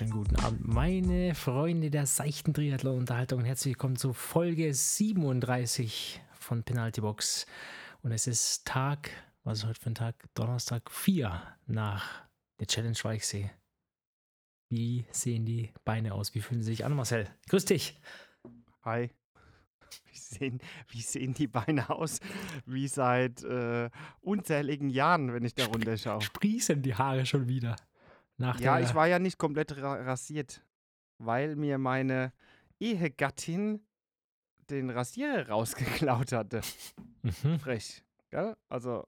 wunderschönen guten Abend, meine Freunde der seichten Triathlon-Unterhaltung. Herzlich willkommen zu Folge 37 von Penalty Box. Und es ist Tag, was ist heute für ein Tag? Donnerstag 4 nach der Challenge Weichsee. Wie sehen die Beine aus? Wie fühlen sie sich an, Marcel? Grüß dich. Hi. Wie sehen, wie sehen die Beine aus? Wie seit äh, unzähligen Jahren, wenn ich da runterschaue. Sprießen die Haare schon wieder. Nach Ja, ich war ja nicht komplett ra rasiert, weil mir meine Ehegattin den Rasierer rausgeklaut hatte. Mhm. Frech. Gell? Also,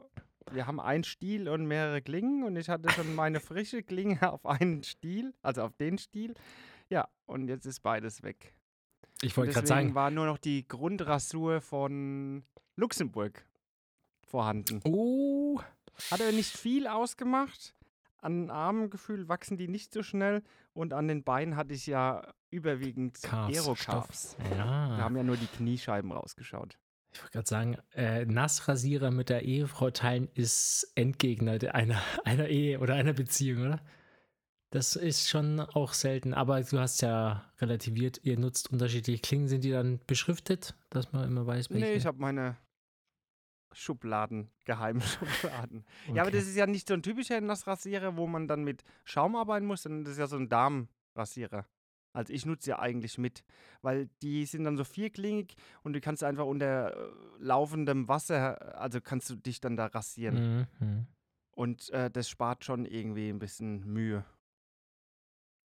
wir haben einen Stiel und mehrere Klingen und ich hatte schon meine frische Klinge auf einen Stiel, also auf den Stiel. Ja, und jetzt ist beides weg. Ich wollte gerade deswegen sagen, war nur noch die Grundrasur von Luxemburg vorhanden. oh, Hat aber nicht viel ausgemacht. An den Armen gefühlt wachsen die nicht so schnell und an den Beinen hatte ich ja überwiegend. Da ja. haben ja nur die Kniescheiben rausgeschaut. Ich wollte gerade sagen, äh, Nassrasierer mit der Ehefrau teilen ist Endgegner einer, einer Ehe oder einer Beziehung, oder? Das ist schon auch selten, aber du hast ja relativiert, ihr nutzt unterschiedliche Klingen. Sind die dann beschriftet, dass man immer weiß, welche? Nee, ich habe meine Schubladen, geheime Schubladen. Ja, aber Okay. das ist ja nicht so ein typischer Nassrasierer, wo man dann mit Schaum arbeiten muss, sondern das ist ja so ein Darmrasierer. Also ich nutze ja eigentlich mit, weil die sind dann so vierklingig und du kannst einfach unter äh, laufendem Wasser, also kannst du dich dann da rasieren. Mhm. Und äh, das spart schon irgendwie ein bisschen Mühe.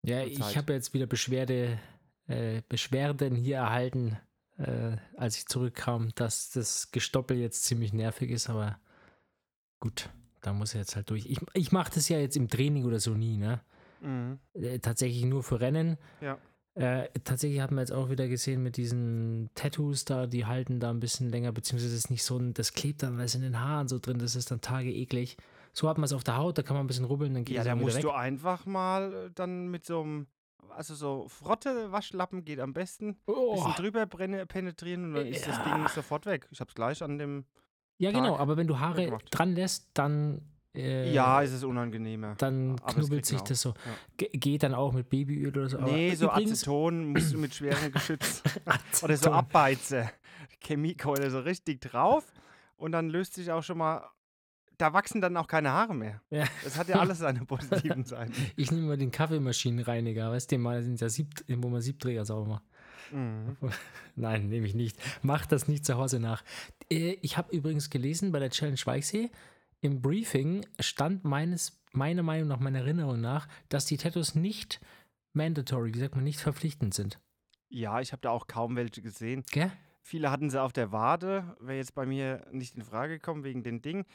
Ja, ich habe jetzt wieder Beschwerde, äh, Beschwerden hier erhalten, äh, als ich zurückkam, dass das Gestoppel jetzt ziemlich nervig ist, aber gut, da muss er jetzt halt durch. Ich, ich mache das ja jetzt im Training oder so nie, ne? Mhm. Äh, tatsächlich nur für Rennen. Ja. Äh, tatsächlich haben wir jetzt auch wieder gesehen mit diesen Tattoos da, die halten da ein bisschen länger, beziehungsweise ist nicht so ein, das klebt dann alles in den Haaren so drin, das ist dann tage eklig. So hat man es auf der Haut, da kann man ein bisschen rubbeln, dann geht Ja, es da dann wieder musst weg. du einfach mal äh, dann mit so einem, also so Frotte, Waschlappen geht am besten. Oh. Bisschen drüber brenne- penetrieren und dann ist das. Ding sofort weg. Ich hab's gleich an dem. Ja, genau, Tag aber wenn du Haare gemacht. dran lässt, dann, äh, ja, ist es unangenehmer. dann aber knubbelt sich auch, das so. ja. Ge geht dann auch mit Babyöl oder so. nee, so Aceton musst du mit schwerem Geschütz. Oder so. Abbeize. Chemiekeule so richtig drauf. Und dann löst sich auch schon mal. Da wachsen dann auch keine Haare mehr. Ja. Das hat ja alles seine positiven Seiten. Ich nehme mal den Kaffeemaschinenreiniger, weißt du, mal sind ja Sieb, wo man Siebträger sauber macht. Mhm. Nein, nehme ich nicht. Mach das nicht zu Hause nach. Äh, Ich habe übrigens gelesen bei der Challenge Weichsee, im Briefing stand meines, meiner Meinung nach, meiner Erinnerung nach, dass die Tattoos nicht mandatory, wie sagt man, nicht verpflichtend sind. Ja, ich habe da auch kaum welche gesehen. Gell? Viele hatten sie auf der Wade, wäre jetzt bei mir nicht in Frage gekommen wegen den Ding.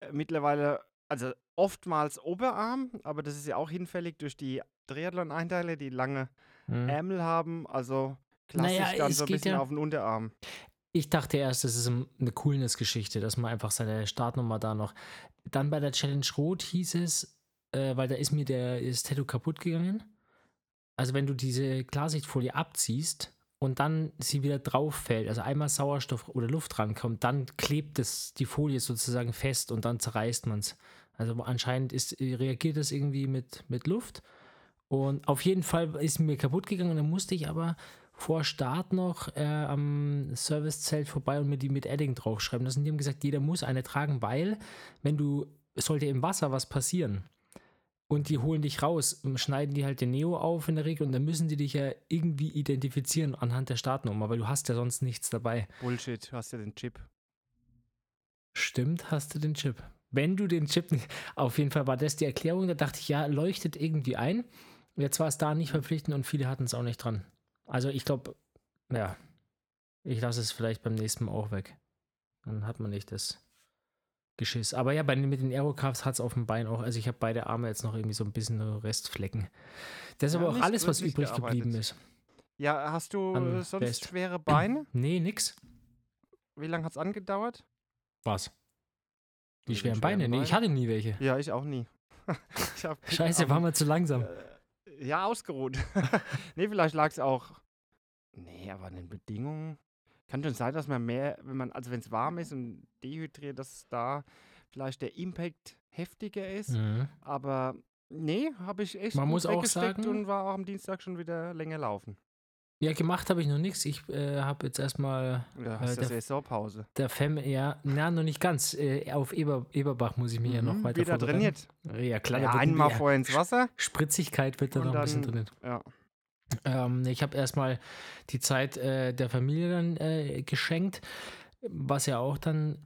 Äh, Mittlerweile, also oftmals Oberarm, aber das ist ja auch hinfällig durch die Triathlon-Einteile, die lange Hm. Ärmel haben. Also klassisch Naja, dann so ein bisschen ja- auf den Unterarm. Ich dachte erst, das ist ein- eine Coolness-Geschichte, dass man einfach seine Startnummer da noch. Dann bei der Challenge Rot hieß es, äh, weil da ist mir der das Tattoo kaputt gegangen. Also wenn du diese Klarsichtfolie abziehst und dann sie wieder drauf fällt, also einmal Sauerstoff oder Luft rankommt, dann klebt es die Folie sozusagen fest und dann zerreißt man es. Also anscheinend ist, reagiert das irgendwie mit, mit Luft. Und auf jeden Fall ist mir kaputt gegangen dann musste ich aber vor Start noch äh, am Servicezelt vorbei und mir die mit Edding draufschreiben lassen. Die haben gesagt, jeder muss eine tragen, weil wenn du, sollte im Wasser was passieren und die holen dich raus, schneiden die halt den Neo auf in der Regel und dann müssen die dich ja irgendwie identifizieren anhand der Startnummer, weil du hast ja sonst nichts dabei. Bullshit, du hast ja den Chip. Stimmt, hast du den Chip. Wenn du den Chip nicht, auf jeden Fall war das die Erklärung, da dachte ich, ja, leuchtet irgendwie ein. Jetzt war es da nicht verpflichtend und viele hatten es auch nicht dran. Also ich glaube, ja, ich lasse es vielleicht beim nächsten Mal auch weg. Dann hat man nicht das Geschiss. Aber ja, bei, mit den Aerocrafts hat es auf dem Bein auch, also ich habe beide Arme jetzt noch irgendwie so ein bisschen Restflecken. Das ist Ja, aber auch alles, was übrig geblieben gearbeitet. ist. Ja, hast du An äh, sonst Best. schwere Beine? Nee, nix. Wie lange hat es angedauert? Was? Die den schweren Beine? Nee, ich hatte nie welche. Ja, ich auch nie. ich Scheiße, am- war mal zu langsam. Äh, ja, ausgeruht. nee, vielleicht lag es auch. Nee, aber an den Bedingungen. Kann schon sein, dass man mehr, wenn man, also wenn es warm ist und dehydriert, dass da vielleicht der Impact heftiger ist. Mhm. Aber Nee, habe ich echt Man muss auch sagen- und war auch am Dienstag schon wieder länger laufen. Ja, gemacht habe ich noch nichts. Ich äh, habe jetzt erstmal Ja, Äh, hast ja der- Saisonpause. der Fam, ja, na, noch nicht ganz. Äh, auf Eber, Eberbach muss ich mich ja noch Mhm, weiter wieder trainiert. Ja, klar. Ja, einmal vorher ins Wasser. Spritzigkeit wird da noch ein bisschen drin. Ja. Ähm, ich habe erstmal die Zeit äh, der Familie dann äh, geschenkt, was ja auch dann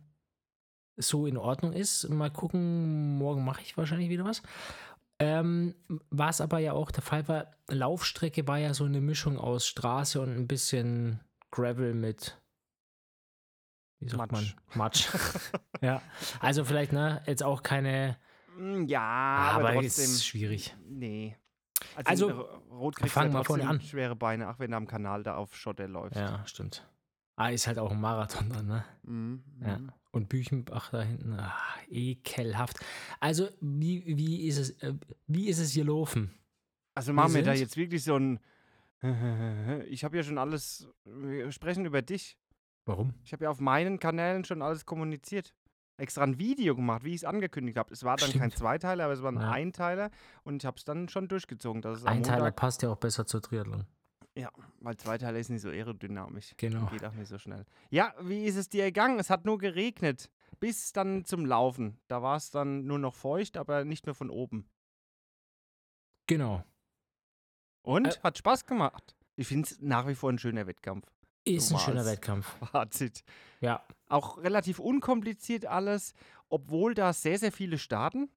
so in Ordnung ist. Mal gucken, morgen mache ich wahrscheinlich wieder was. Ähm, was aber ja auch der Fall war, Laufstrecke war ja so eine Mischung aus Straße und ein bisschen Gravel mit wie sagt Matsch. man? Matsch. ja. Also vielleicht, ne, jetzt auch keine, Mm, Ja, aber, aber, es trotzdem. ist schwierig. Nee. Also, in R- Rot kriegst fangen wir vorne an. schwere Beine, auch wenn du am Kanal da auf Schotter läufst. Ja, stimmt. Ah, ist halt auch ein Marathon dann, ne? Mhm, Ja. mhm. Und Büchenbach da hinten, ah, ekelhaft. Also, wie, wie, ist es, äh, wie ist es gelaufen? Also machen wir da sind- jetzt wirklich so ein. Ich habe ja schon alles. Wir sprechen über dich. Warum? Ich habe ja auf meinen Kanälen schon alles kommuniziert. Extra ein Video gemacht, wie ich es angekündigt habe. Es war dann kein Stimmt. Zweiteiler, aber es war ein Ja. Einteiler und ich habe es dann schon durchgezogen. Dass Einteiler passt ja auch besser zu Triathlon. weil Zweiteiler ist nicht so aerodynamisch. Genau. Geht auch nicht so schnell. Ja, wie ist es dir gegangen? Es hat nur geregnet. Bis dann zum Laufen. Da war es dann nur noch feucht, aber nicht mehr von oben. Genau. Und? Äh, hat Spaß gemacht. Ich finde es nach wie vor ein schöner Wettkampf. Ist ein schöner. Wettkampf. Fazit. Ja. Auch relativ unkompliziert alles, obwohl da sehr, sehr viele starten.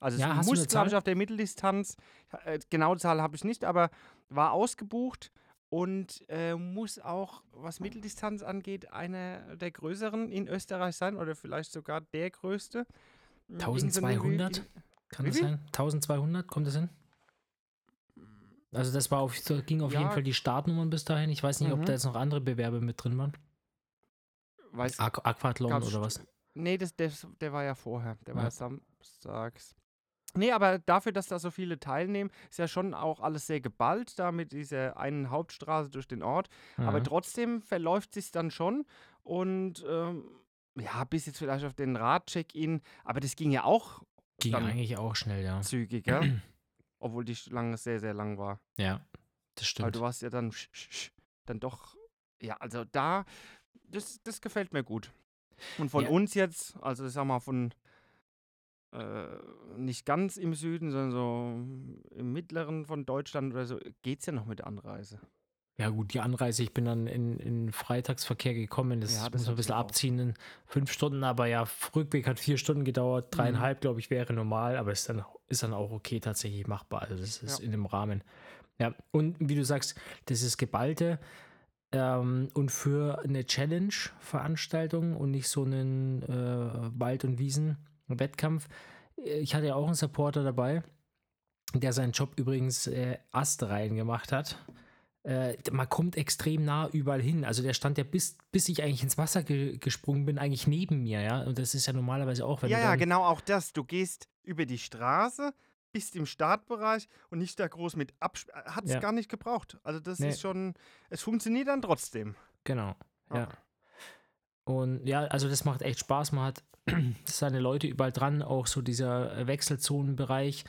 Also Ja, es muss, glaube ich, auf der Mitteldistanz, äh, genaue Zahl habe ich nicht, aber war ausgebucht und äh, muss auch, was Mitteldistanz angeht, einer der größeren in Österreich sein oder vielleicht sogar der größte. Irgend so eine 1200? Wie- Kann Wie das sein? 1200, kommt das hin? Also das war auf, ging auf jeden Ja. Fall die Startnummern bis dahin. Ich weiß nicht, ob Mhm. da jetzt noch andere Bewerbe mit drin waren. Weiß, Aqu Aquathlon oder was? Nee, das, das, der war ja vorher. Der war Ja. ja samstags. Nee, aber dafür, dass da so viele teilnehmen, ist ja schon auch alles sehr geballt, da mit dieser einen Hauptstraße durch den Ort. Aber Ja. trotzdem verläuft sich dann schon. Und ähm, ja, bis jetzt vielleicht auf den Radcheck-In. Aber das ging ja auch ging eigentlich auch schnell, ja. zügig, gell? Obwohl die Schlange sehr, sehr lang war. Ja, das Weil stimmt. du warst ja dann, dann doch, ja, also da, das, das gefällt mir gut. Und von Ja. uns jetzt, also ich sag mal von äh, nicht ganz im Süden, sondern so im mittleren von Deutschland oder so, geht's ja noch mit der Anreise. Ja, gut, die Anreise, ich bin dann in, in Freitagsverkehr gekommen. Das, Ja, das muss man ein bisschen abziehen in fünf Stunden, aber ja, Rückweg hat vier Stunden gedauert. Mhm. Dreieinhalb, glaube ich, wäre normal, aber ist dann, ist dann auch okay tatsächlich machbar. Also, das ist Ja. in dem Rahmen. Ja, und wie du sagst, das ist Geballte. Ähm, und für eine Challenge-Veranstaltung und nicht so einen äh, Wald- und Wiesen-Wettkampf. Ich hatte ja auch einen Supporter dabei, der seinen Job übrigens äh, astrein gemacht hat äh, man kommt extrem nah überall hin. Also der stand ja bis, bis ich eigentlich ins Wasser ge gesprungen bin, eigentlich neben mir, ja. Und das ist ja normalerweise auch, wenn ja, du ja, genau auch das. Du gehst über die Straße, bist im Startbereich und nicht da groß mit absp... Hat es Ja. gar nicht gebraucht. Also das Nee. ist schon, es funktioniert dann trotzdem. Genau. Ja. Ja. Und ja, also das macht echt Spaß. Man hat seine Leute überall dran, auch so dieser äh, Wechselzonenbereich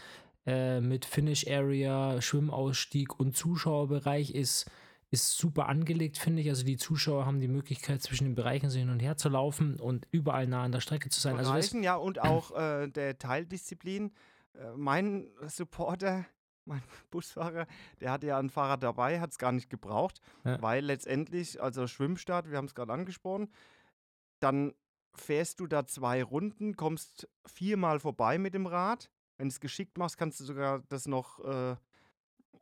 äh, mit Finish Area, Schwimmausstieg und Zuschauerbereich ist, ist super angelegt, finde ich. Also die Zuschauer haben die Möglichkeit, zwischen den Bereichen so hin und her zu laufen und überall nah an der Strecke zu sein. Also das, Bereichen, ja, und auch äh, der Teildisziplin. Äh, mein Supporter, mein Busfahrer, der hatte ja ein Fahrrad dabei, hat es gar nicht gebraucht, Ja. weil letztendlich, also Schwimmstart, wir haben es gerade angesprochen, dann fährst du da zwei Runden, kommst viermal vorbei mit dem Rad. Wenn du es geschickt machst, kannst du sogar das noch äh,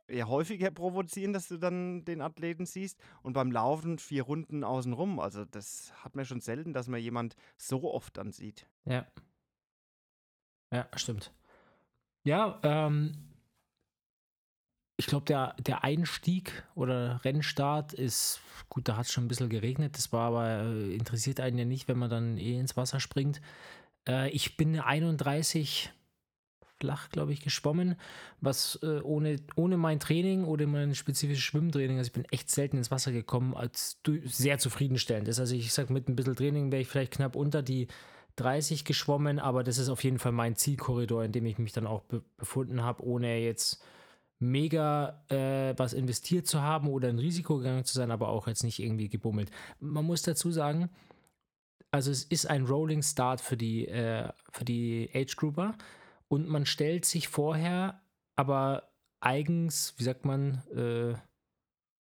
eher häufiger provozieren, dass du dann den Athleten siehst. Und beim Laufen vier Runden außenrum. Also das hat man schon selten, dass man jemand so oft dann sieht. Ja. Ja, stimmt. Ja, ähm, ich glaube, der, der Einstieg oder Rennstart ist, gut, da hat es schon ein bisschen geregnet, das war aber, äh, interessiert einen ja nicht, wenn man dann eh ins Wasser springt. Äh, ich bin eine 31 flach, glaube ich, geschwommen, was äh, ohne, ohne mein Training oder mein spezifisches Schwimmtraining, also ich bin echt selten ins Wasser gekommen, als sehr zufriedenstellend ist. Also ich sage, mit ein bisschen Training wäre ich vielleicht knapp unter die 30 geschwommen, aber das ist auf jeden Fall mein Zielkorridor, in dem ich mich dann auch be befunden habe, ohne jetzt mega äh, was investiert zu haben oder ein Risiko gegangen zu sein, aber auch jetzt nicht irgendwie gebummelt. Man muss dazu sagen, also es ist ein Rolling Start für die, äh, für die Age Grouper und man stellt sich vorher aber eigens, wie sagt man, äh,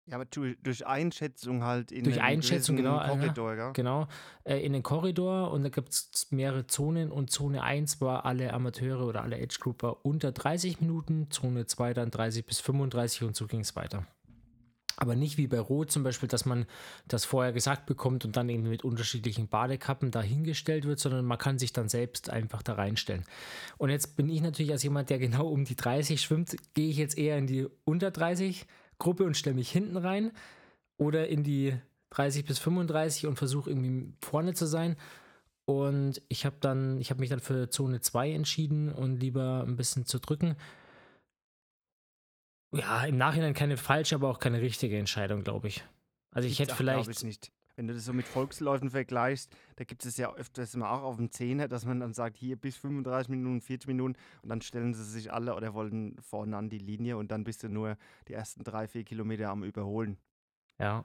ja, aber durch, Einschätzung halt in durch den Einschätzung, genau, Korridor, ja. genau, äh, in den Korridor und da gibt es mehrere Zonen und Zone 1 war alle Amateure oder alle Age Grouper unter 30 Minuten, Zone 2 dann 30 bis 35 und so ging es weiter. Aber nicht wie bei Rot zum Beispiel, dass man das vorher gesagt bekommt und dann eben mit unterschiedlichen Badekappen dahingestellt wird, sondern man kann sich dann selbst einfach da reinstellen. Und jetzt bin ich natürlich als jemand, der genau um die 30 schwimmt, gehe ich jetzt eher in die unter 30 Gruppe und stelle mich hinten rein oder in die 30 bis 35 und versuche irgendwie vorne zu sein. Und ich habe dann, ich habe mich dann für Zone 2 entschieden und lieber ein bisschen zu drücken ja, im Nachhinein keine falsche, aber auch keine richtige Entscheidung, glaube ich. Also ich hätte vielleicht. ich nicht. Wenn du das so mit Volksläufen vergleichst, da gibt es ja öfters mal auch auf dem Zehner, dass man dann sagt, hier bis 35 Minuten, 40 Minuten und dann stellen sie sich alle oder wollen vorne an die Linie und dann bist du nur die ersten drei, vier Kilometer am Überholen. Ja.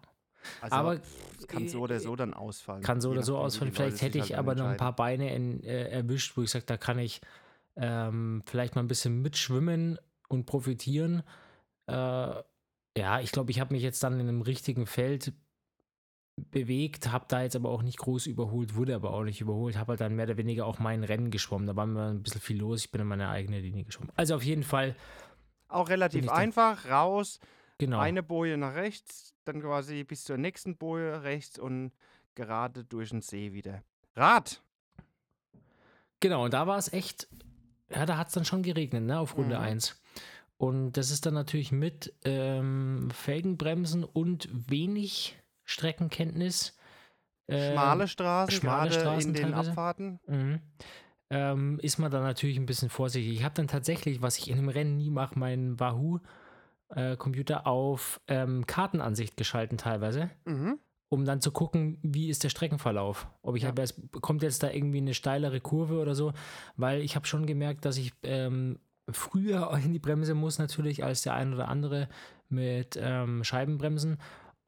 Also Aber, kann so oder so dann ausfallen. Kann so oder so ausfallen. Vielleicht hätte ich halt aber noch ein paar Beine in, äh, erwischt, wo ich sage, da kann ich ähm, vielleicht mal ein bisschen mitschwimmen und profitieren. Äh, ja, ich glaube, ich habe mich jetzt dann in einem richtigen Feld bewegt, habe da jetzt aber auch nicht groß überholt, wurde aber auch nicht überholt, habe halt dann mehr oder weniger auch mein Rennen geschwommen. Da war mir ein bisschen viel los, ich bin in meine eigene Linie geschwommen. Also auf jeden Fall, Auch relativ einfach, raus, genau. eine Boje nach rechts, dann quasi bis zur nächsten Boje rechts und gerade durch den See wieder. Rad! Genau, und da war es echt, ja, da hat es dann schon geregnet, ne, auf Runde Mhm. 1. Und das ist dann natürlich mit ähm, Felgenbremsen und wenig Streckenkenntnis. äh, Schmale Straßen, schmale Straßen in den teilweise. Abfahrten. Mhm. Ähm, ist man dann natürlich ein bisschen vorsichtig. Ich habe dann tatsächlich, was ich in einem Rennen nie mache, meinen Wahoo-Computer auf ähm, Kartenansicht geschalten teilweise, Mhm. um dann zu gucken, wie ist der Streckenverlauf. Ob ich Ja. habe, es kommt jetzt da irgendwie eine steilere Kurve oder so, weil ich habe schon gemerkt, dass ich ähm, früher in die Bremse muss natürlich als der ein oder andere mit ähm, Scheibenbremsen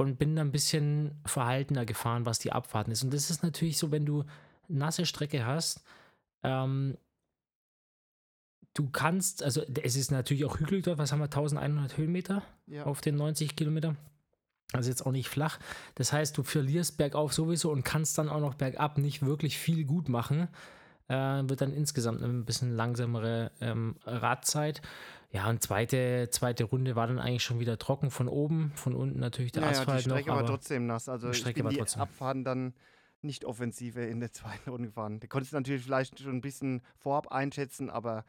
und bin dann ein bisschen verhaltener gefahren, was die Abfahrten ist. Und das ist natürlich so, wenn du nasse Strecke hast, ähm, du kannst, also es ist natürlich auch hügelig dort, was haben wir, 1100 Höhenmeter Ja. auf den 90 Kilometer. Also jetzt auch nicht flach. Das heißt, du verlierst bergauf sowieso und kannst dann auch noch bergab nicht wirklich viel gut machen. Äh, wird dann insgesamt eine ein bisschen langsamere ähm, Radzeit. Ja, und zweite, zweite Runde war dann eigentlich schon wieder trocken von oben, von unten natürlich der Naja, Asphalt die Strecke noch. war aber trotzdem nass. Also die ich Strecke bin die trotzdem- Abfahrten dann nicht offensiver in der zweiten Runde gefahren. Da konntest du natürlich vielleicht schon ein bisschen vorab einschätzen, aber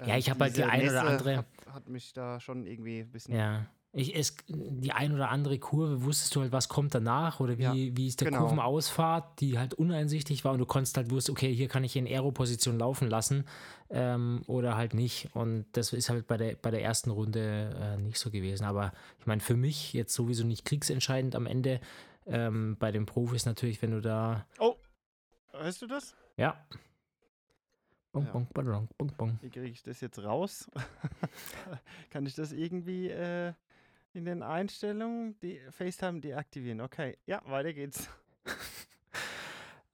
Ja, ähm, ich hab halt die diese ein oder andere- Hat, hat mich da schon irgendwie ein bisschen. Ja. Ich, es, die ein oder andere Kurve wusstest du halt, was kommt danach oder wie, Ja, wie ist der genau. Kurvenausfahrt, die halt uneinsichtig war und du konntest halt wussten, okay, hier kann ich in Aero-Position laufen lassen ähm, oder halt nicht. Und das ist halt bei der, bei der ersten Runde äh, nicht so gewesen. Aber ich meine, für mich jetzt sowieso nicht kriegsentscheidend am Ende. Ähm, bei den Profis natürlich, wenn du da, Oh, hörst du das? ja. Bong, Ja. bong, badong, bong, bong. Wie kriege ich das jetzt raus? Kann ich das irgendwie äh, in den Einstellungen, die FaceTime deaktivieren? Okay, ja, weiter geht's.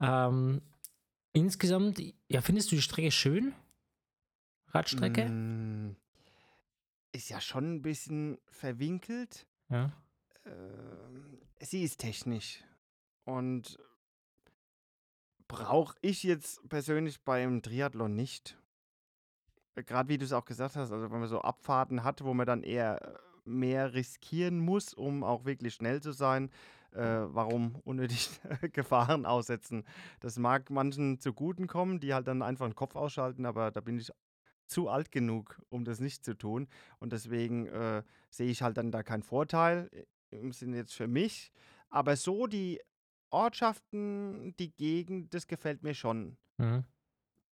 Ähm, insgesamt, ja, findest du die Strecke schön? Radstrecke? Mm, ist ja schon ein bisschen verwinkelt. Ja. Ähm, sie ist technisch und brauche ich jetzt persönlich beim Triathlon nicht. Gerade wie du es auch gesagt hast, also wenn man so Abfahrten hat, wo man dann eher äh, mehr riskieren muss, um auch wirklich schnell zu sein, äh, warum unnötig Gefahren aussetzen? Das mag manchen zuguten kommen, die halt dann einfach den Kopf ausschalten, aber da bin ich zu alt genug, um das nicht zu tun. Und deswegen äh, sehe ich halt dann da keinen Vorteil äh, im Sinne jetzt für mich. Aber so die Ortschaften, die Gegend, das gefällt mir schon. Mhm.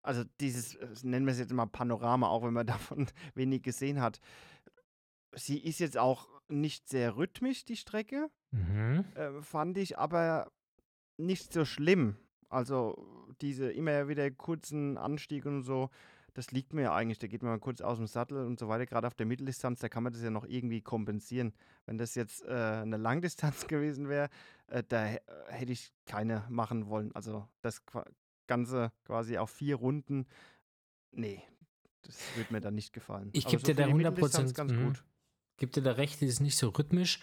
Also dieses, äh, nennen wir es jetzt mal Panorama, auch wenn man davon wenig gesehen hat. Sie ist jetzt auch nicht sehr rhythmisch, die Strecke, Mhm. äh, fand ich aber nicht so schlimm. Also diese immer wieder kurzen Anstiege und so, das liegt mir ja eigentlich. Da geht man mal kurz aus dem Sattel und so weiter. Gerade auf der Mitteldistanz, da kann man das ja noch irgendwie kompensieren. Wenn das jetzt äh, eine Langdistanz gewesen wäre, äh, da hä- hätte ich keine machen wollen. Also das qua- Ganze quasi auf vier Runden, nee, das würde mir dann nicht gefallen. Ich Aber geb so dir da die Mitteldistanz 100% ganz mhm. gut. Gibt dir da recht, es ist nicht so rhythmisch.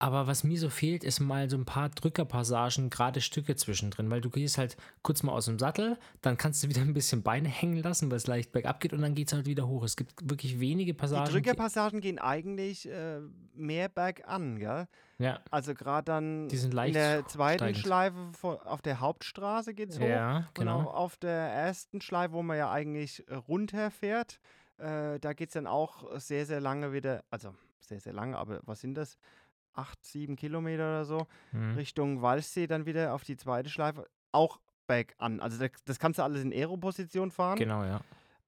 Aber was mir so fehlt, ist mal so ein paar Drückerpassagen, gerade Stücke zwischendrin, weil du gehst halt kurz mal aus dem Sattel, dann kannst du wieder ein bisschen Beine hängen lassen, weil es leicht bergab geht und dann geht es halt wieder hoch. Es gibt wirklich wenige Die Passagen. die- Drückerpassagen gehen eigentlich äh, mehr bergan, gell? ja, Also gerade dann Die sind in der zweiten steigend. Schleife vor, auf der Hauptstraße geht es hoch. ja, Und genau. auch auf der ersten Schleife, wo man ja eigentlich äh, runterfährt, äh, da geht es dann auch sehr, sehr lange wieder, also sehr, sehr lange, aber was sind das? Acht, sieben Kilometer oder so, Mhm. Richtung Walchsee dann wieder auf die zweite Schleife, auch bergan. Also das, das kannst du alles in Aero-Position fahren, Genau, ja.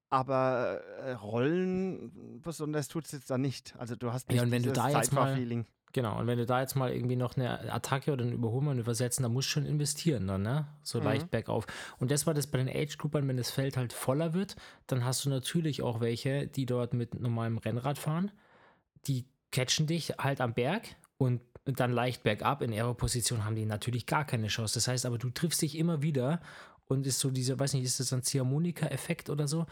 aber äh, Rollen besonders tut es jetzt da nicht. Also du hast nicht Ja, und wenn du da jetzt mal- Zeitfahrfeeling. Genau, und wenn du da jetzt mal irgendwie noch eine Attacke oder ein Überholmanöver setzen, dann musst du schon investieren dann, ne? So Mhm. leicht bergauf. Und das war das bei den Age-Groupern, wenn das Feld halt voller wird, dann hast du natürlich auch welche, die dort mit normalem Rennrad fahren. Die catchen dich halt am Berg und dann leicht bergab. In Aero-Position haben die natürlich gar keine Chance. Das heißt aber, du triffst dich immer wieder und ist so dieser, weiß nicht, ist das ein Ziehharmonika-Effekt oder so?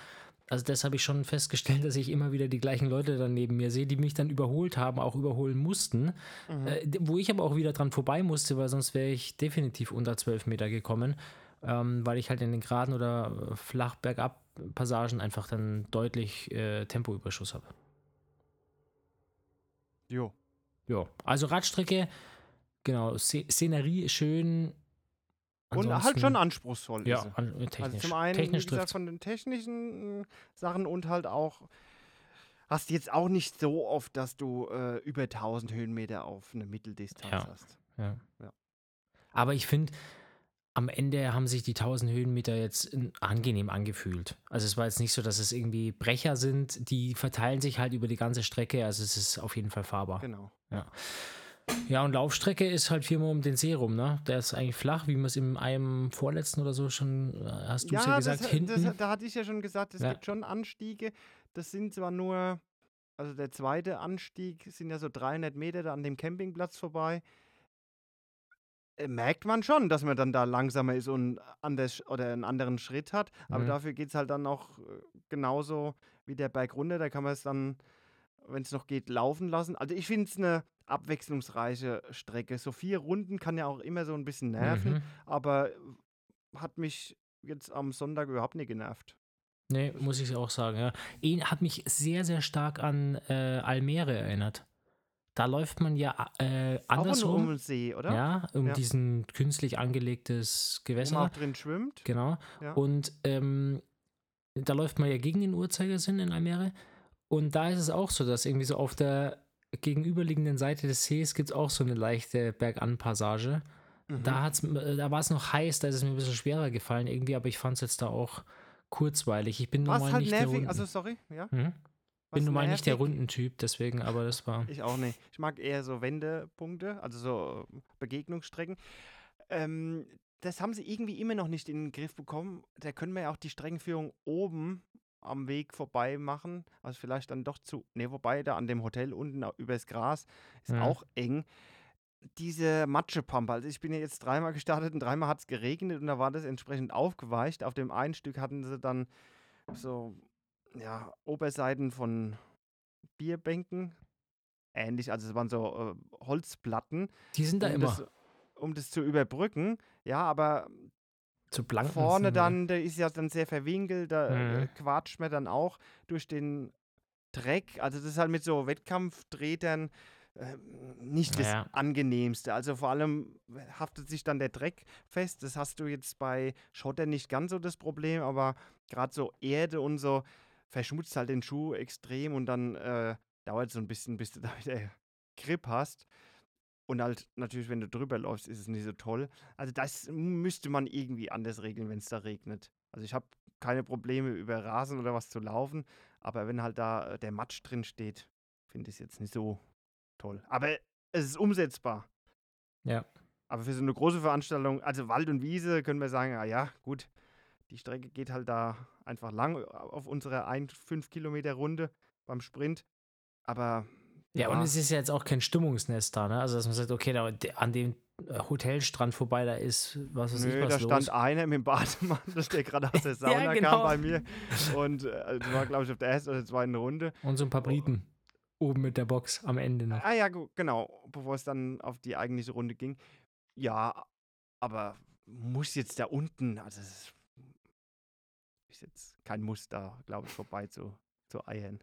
Also das habe ich schon festgestellt, dass ich immer wieder die gleichen Leute dann neben mir sehe, die mich dann überholt haben, auch überholen mussten. Mhm. Äh, wo ich aber auch wieder dran vorbei musste, weil sonst wäre ich definitiv unter 12 Meter gekommen, ähm, weil ich halt in den geraden oder äh, flach bergab Passagen einfach dann deutlich äh, Tempoüberschuss habe. Jo. Ja, also Radstrecke, genau, Sze- Szenerie ist schön. Und halt Ansonsten- schon anspruchsvoll. ja, ist sie. an, äh, technisch. Also zum einen, technisch wie gesagt, von den technischen äh, Sachen und halt auch, hast jetzt auch nicht so oft, dass du äh, über 1000 Höhenmeter auf eine Mitteldistanz Ja. hast. Ja. Ja. Aber ich finde, am Ende haben sich die 1000 Höhenmeter jetzt in- angenehm angefühlt. Also es war jetzt nicht so, dass es irgendwie Brecher sind, die verteilen sich halt über die ganze Strecke. Also es ist auf jeden Fall fahrbar. Genau. Ja, und Laufstrecke ist halt viermal um den See rum, ne? Der ist eigentlich flach, wie wir es in einem vorletzten oder so schon, äh, hast du es ja, gesagt, das, hinten. Das, da hatte ich ja schon gesagt, es Ja. gibt schon Anstiege. Das sind zwar nur, also der zweite Anstieg sind ja so 300 Meter da an dem Campingplatz vorbei. Äh, Merkt man schon, dass man dann da langsamer ist und anders oder einen anderen Schritt hat. Aber Mhm. dafür geht es halt dann auch äh, genauso wie der Berg runter. Da kann man es dann, wenn es noch geht, laufen lassen. Also ich finde es eine abwechslungsreiche Strecke. So vier Runden kann ja auch immer so ein bisschen nerven Mhm. aber hat mich jetzt am Sonntag überhaupt nicht genervt. Nee, muss ich auch sagen, ja. Ihn hat mich sehr, sehr stark an äh, Almere erinnert. Da läuft man ja äh, Auch um andersrum. den See, oder? Ja, um Ja. diesen künstlich angelegtes Wo man Gewässer. auch drin schwimmt. Genau. Ja. Und ähm, da läuft man ja gegen den Uhrzeigersinn in Almere. Und da ist es auch so, dass irgendwie so auf der gegenüberliegenden Seite des Sees gibt es auch so eine leichte Berganpassage. Mhm. Da, hat's, äh, da war es noch heiß, da ist es mir ein bisschen schwerer gefallen irgendwie, aber ich fand es jetzt da auch kurzweilig. Ich bin Was normal halt nicht der nervig, Runden. also sorry, ja. Was bin normal nicht der nervig- Rundentyp, deswegen, aber das war. Ich auch nicht. Ich mag eher so Wendepunkte, also so äh, Begegnungsstrecken. Ähm, das haben sie irgendwie immer noch nicht in den Griff bekommen. Da können wir ja auch die Streckenführung oben am Weg vorbei machen. Also vielleicht dann doch zu. Ne, wobei da an dem Hotel unten übers Gras ist Ja. auch eng. Diese Matschepampe, also ich bin ja jetzt dreimal gestartet und dreimal hat es geregnet und da war das entsprechend aufgeweicht. Auf dem einen Stück hatten sie dann so, ja, Oberseiten von Bierbänken. Ähnlich, also es waren so äh, Holzplatten, Die sind da um immer das, um das zu überbrücken. Ja, aber zu blanken. vorne die. dann, der ist ja dann sehr verwinkelt, da äh, Mhm. quatscht man dann auch durch den Dreck. Also das ist halt mit so Wettkampftretern äh, nicht das Ja. angenehmste. Also vor allem haftet sich dann der Dreck fest. Das hast du jetzt bei Schotter nicht ganz so das Problem, aber gerade so Erde und so verschmutzt halt den Schuh extrem und dann äh, dauert es so ein bisschen, bis du da wieder Grip hast. Und halt natürlich, wenn du drüber läufst, ist es nicht so toll. Also das müsste man irgendwie anders regeln, wenn es da regnet. Also ich habe keine Probleme über Rasen oder was zu laufen, aber wenn halt da äh, der Matsch drin steht, finde ich es jetzt nicht so toll. Aber es ist umsetzbar. Ja. Aber für so eine große Veranstaltung, also Wald und Wiese, können wir sagen, ah ja, gut, die Strecke geht halt da einfach lang auf unserer 1 5 Kilometer Runde beim Sprint. Aber Ja, und es ist ja jetzt auch kein Stimmungsnest da, ne? Also, dass man sagt, okay, da, an dem äh, Hotelstrand vorbei, da ist was weiß ich Nö, was da los. stand einer mit dem Bademantel, der gerade aus der Sauna kam genau. bei mir. Und äh, das war, glaube ich, auf der ersten oder zweiten Runde. Und so ein paar Briten oben mit der Box am Ende noch. Ah ja, genau, bevor es dann auf die eigentliche Runde ging. Ja, aber muss jetzt da unten, also es ist, ist jetzt kein Muss da, glaube ich, vorbei zu, zu eiern.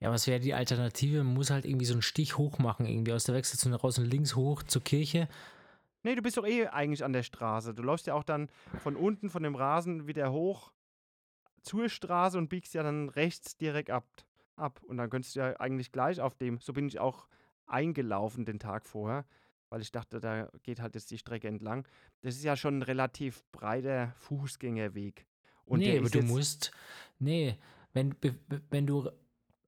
Ja, was wäre die Alternative? Man muss halt irgendwie so einen Stich hoch machen, irgendwie aus der Wechselzone raus und links hoch zur Kirche. Nee, du bist doch eh eigentlich an der Straße. Du läufst ja auch dann von unten, von dem Rasen wieder hoch zur Straße und biegst ja dann rechts direkt ab. ab. Und dann könntest du ja eigentlich gleich auf dem, so bin ich auch eingelaufen den Tag vorher, weil ich dachte, da geht halt jetzt die Strecke entlang. Das ist ja schon ein relativ breiter Fußgängerweg. Und nee, aber du musst. Nee, wenn, wenn du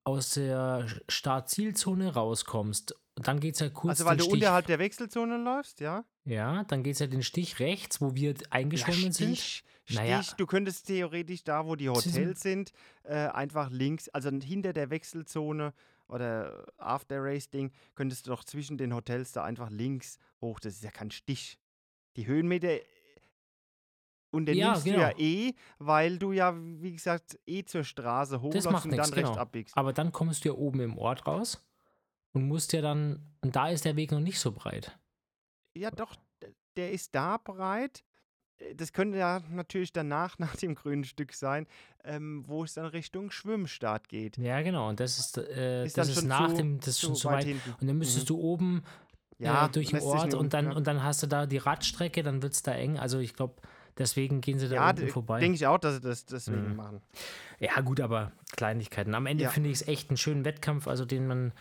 aus der Start-Zielzone rauskommst, dann geht es ja kurz Also weil du Stich, unterhalb der Wechselzone läufst, ja? Ja, dann geht es ja den Stich rechts, wo wir eingeschwommen sind. Stich, Stich. Naja. Du könntest theoretisch da, wo die Hotels sind, äh, einfach links, also hinter der Wechselzone oder After Race Ding, könntest du doch zwischen den Hotels da einfach links hoch. Das ist ja kein Stich. Die Höhenmeter äh, unternimmst genau. du ja eh, weil du ja, wie gesagt, eh zur Straße hochläufst macht und nix, dann rechts genau. abbiegst. Aber dann kommst du ja oben im Ort raus und musst ja dann. Und da ist der Weg noch nicht so breit. Ja, doch, der ist da breit. Äh, Das könnte ja natürlich danach, nach dem grünen Stück sein, ähm, wo es dann Richtung Schwimmstart geht. Ja, genau. Und das ist, äh, Ist das ist nach zu- dem, das ist schon zu weit weit. Und dann müsstest Mhm. du oben Ja, äh, durch den Ort und dann, ja. und dann hast du da die Radstrecke, dann wird es da eng. Also ich glaube, deswegen gehen sie da Ja, unten vorbei. denke ich auch, dass sie das deswegen Mhm. machen. Ja, gut, aber Kleinigkeiten. Am Ende Ja. finde ich es echt einen schönen Wettkampf, also den man,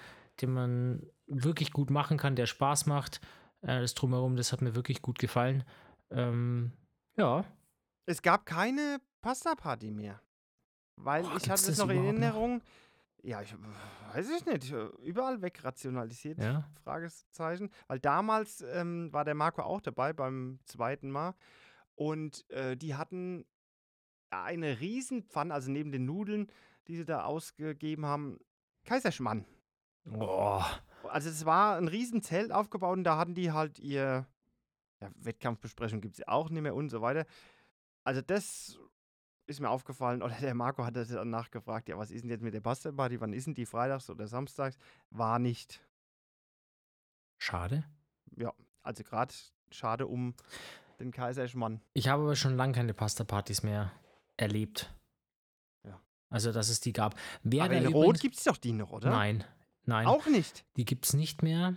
den man wirklich gut machen kann, der Spaß macht. Äh, das Drumherum, das hat mir wirklich gut gefallen. Ähm, ja. Es gab keine Pasta-Party mehr. Weil Boah, ich hatte das noch in überhaupt noch? Erinnerung. Ja, ich weiß ich nicht. Überall wegrationalisiert. Ja. Fragezeichen. Weil damals ähm, war der Marco auch dabei beim zweiten Mal. Und äh, die hatten eine Riesenpfanne, also neben den Nudeln, die sie da ausgegeben haben, Kaiserschmann. Oh, Also es war ein Riesenzelt aufgebaut und da hatten die halt ihr ja, Wettkampfbesprechung gibt es ja auch nicht mehr und so weiter. Also das ist mir aufgefallen, oder der Marco hat das dann nachgefragt, ja, was ist denn jetzt mit der Pasta Party, wann ist denn die, freitags oder samstags? War nicht. schade. Ja, also gerade schade um den Kaiserschmann. Ich habe aber schon lange keine Pasta-Partys mehr erlebt. Ja. Also, dass es die gab. Wer Aber in übrigens- Rot gibt es doch die noch, oder? Nein, nein. Auch nicht. Die gibt es nicht mehr.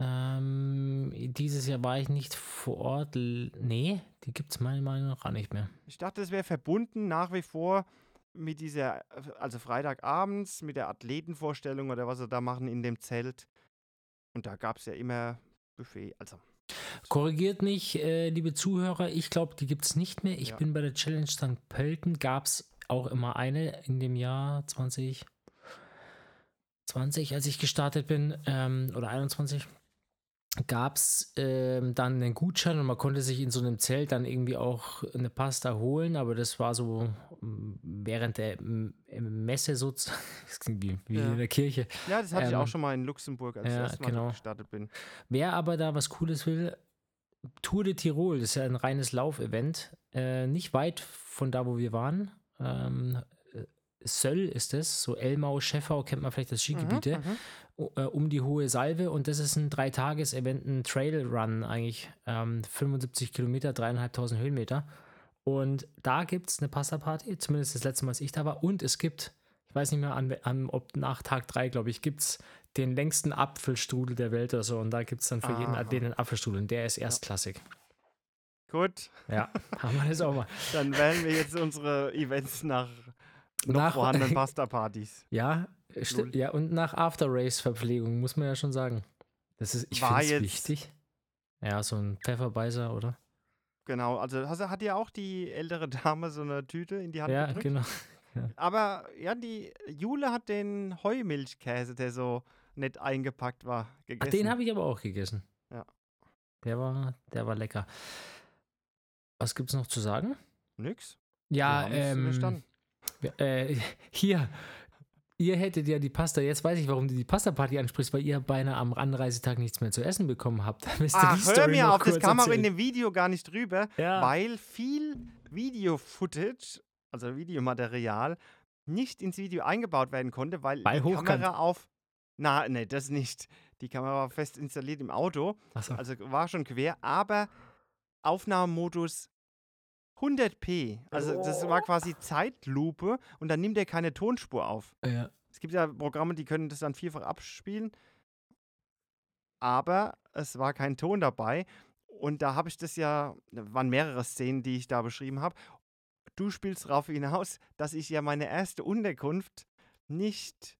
Ähm, dieses Jahr war ich nicht vor Ort. Nee, die gibt es meiner Meinung nach auch nicht mehr. Ich dachte, es wäre verbunden nach wie vor mit dieser, also Freitagabends, mit der Athletenvorstellung oder was sie da machen in dem Zelt. Und da gab es ja immer Buffet. Also, Korrigiert mich, äh, liebe Zuhörer, ich glaube, die gibt es nicht mehr. Ich Ja. bin bei der Challenge St. Pölten, gab es auch immer eine in dem Jahr 2020, als ich gestartet bin, ähm, oder 21, gab es ähm, dann einen Gutschein und man konnte sich in so einem Zelt dann irgendwie auch eine Pasta holen, aber das war so mm, während der mm, Messe sozusagen, das klingt wie, wie Ja. in der Kirche. ja, das hatte ich Ähm, auch schon mal in Luxemburg, als ich ja, das erste Mal genau. gestartet bin. Wer aber da was Cooles will, Tour de Tirol, das ist ja ein reines Laufevent, äh, nicht weit von da, wo wir waren. Ähm, äh, Söll ist es, so Elmau, Schäffau, kennt man vielleicht das Skigebiete, Mhm, mhm. äh, um die Hohe Salve und das ist ein Dreitages-Event, ein Trailrun eigentlich, ähm, 75 Kilometer, dreieinhalbtausend Höhenmeter. Und da gibt es eine Pasta-Party, zumindest das letzte Mal, als ich da war. Und es gibt, ich weiß nicht mehr, an, an, ob nach Tag 3, glaube ich, gibt es den längsten Apfelstrudel der Welt oder so. Und da gibt es dann für jeden Aha. Athleten einen Apfelstrudel. Und der ist erstklassig. Gut, Ja, haben wir das auch mal. dann wählen wir jetzt unsere Events nach noch Nach- vorhandenen Pasta-Partys. Ja, ja, und nach After-Race-Verpflegung, muss man ja schon sagen. Das ist, ich finde es wichtig. Ja, so ein Pfefferbeißer, oder? Genau, also hast, hat ja auch die ältere Dame so eine Tüte in die Hand Ja, gedrückt. genau. Aber ja, die Jule hat den Heumilchkäse, der so nett eingepackt war, Ach, gegessen. den habe ich aber auch gegessen. Ja. Der war, der war lecker. Was gibt's noch zu sagen? Nix. Ja, ähm, äh, hier. Ihr hättet ja die Pasta, jetzt weiß ich, warum du die Pasta-Party ansprichst, weil ihr beinahe am Anreisetag nichts mehr zu essen bekommen habt. Da müsst Ach, hör Story mir auf, das kam auch in dem Video gar nicht drüber, Ja. weil viel Video-Footage, also Videomaterial, nicht ins Video eingebaut werden konnte, weil Bei die Hochkant. Kamera auf. Na, ne, das nicht. Die Kamera war fest installiert im Auto, Achso. also war schon quer, aber Aufnahmemodus 100p. Also das war quasi Zeitlupe und dann nimmt er keine Tonspur auf. Ja. Es gibt ja Programme, die können das dann vierfach abspielen, aber es war kein Ton dabei. Und da habe ich das ja, waren mehrere Szenen, die ich da beschrieben habe. Du spielst darauf hinaus, dass ich ja meine erste Unterkunft nicht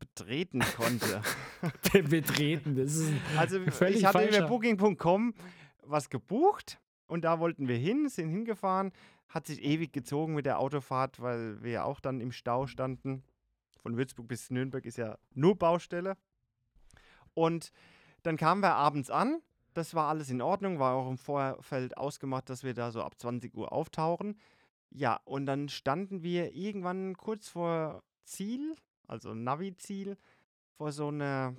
betreten konnte. Betreten, das ist ein Also ich hatte über. Booking.com was gebucht und da wollten wir hin, sind hingefahren. Hat sich ewig gezogen mit der Autofahrt, weil wir ja auch dann im Stau standen. Von Würzburg bis Nürnberg ist ja nur Baustelle. Und dann kamen wir abends an. Das war alles in Ordnung, war auch im Vorfeld ausgemacht, dass wir da so ab 20 Uhr auftauchen. Ja, und dann standen wir irgendwann kurz vor Ziel, also Navi-Ziel, vor so einer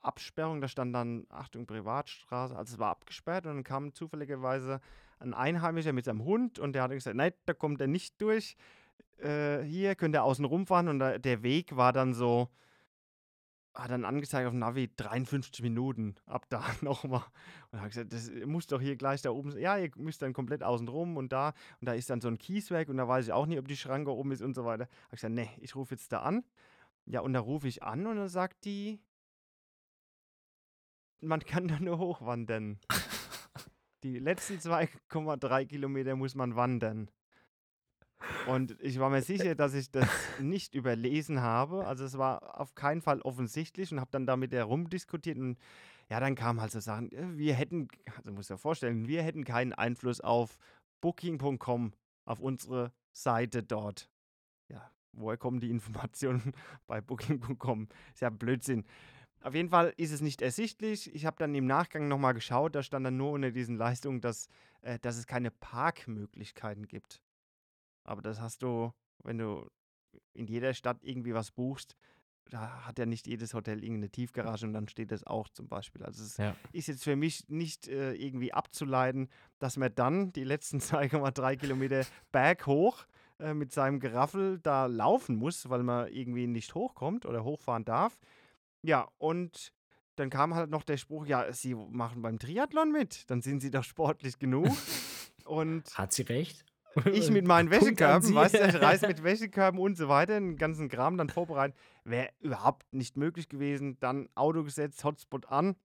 Absperrung. Da stand dann, Achtung, Privatstraße. Also es war abgesperrt und dann kam zufälligerweise ein Einheimischer mit seinem Hund und der hat gesagt, nein, da kommt er nicht durch. Äh, hier könnt ihr außen rumfahren und da, der Weg war dann so, hat dann angezeigt auf dem Navi 53 Minuten ab da nochmal. Und hat gesagt, das muss doch hier gleich da oben sein. Ja, ihr müsst dann komplett außen rum und da. Und da ist dann so ein Kieswerk und da weiß ich auch nicht, ob die Schranke oben ist und so weiter. Hab ich gesagt, nee, ich rufe jetzt da an. Ja, und da rufe ich an und dann sagt die, man kann da nur hochwandern. Die letzten 2,3 Kilometer muss man wandern. Und ich war mir sicher, dass ich das nicht überlesen habe. Also es war auf keinen Fall offensichtlich und habe dann damit herumdiskutiert. Und ja, dann kamen halt so Sachen, äh, wir hätten, also muss ja vorstellen, wir hätten keinen Einfluss auf Booking.com, auf unsere Seite dort. Ja, woher kommen die Informationen bei Booking.com? Ist ja Blödsinn. Auf jeden Fall ist es nicht ersichtlich. Ich habe dann im Nachgang nochmal geschaut, da stand dann nur unter diesen Leistungen, dass, äh, dass es keine Parkmöglichkeiten gibt. Aber das hast du, wenn du in jeder Stadt irgendwie was buchst, da hat ja nicht jedes Hotel irgendeine Tiefgarage und dann steht das auch zum Beispiel. Also es Ja. ist jetzt für mich nicht äh, irgendwie abzuleiten, dass man dann die letzten 2,3 Kilometer berghoch äh, mit seinem Geraffel da laufen muss, weil man irgendwie nicht hochkommt oder hochfahren darf. Ja, und dann kam halt noch der Spruch, ja, Sie machen beim Triathlon mit, dann sind Sie doch sportlich genug. und Hat sie recht? Ich mit meinen Wäschekörben, weißt du, ich reise mit Wäschekörben und so weiter, den ganzen Kram dann vorbereiten, wäre überhaupt nicht möglich gewesen. Dann Auto gesetzt, Hotspot an,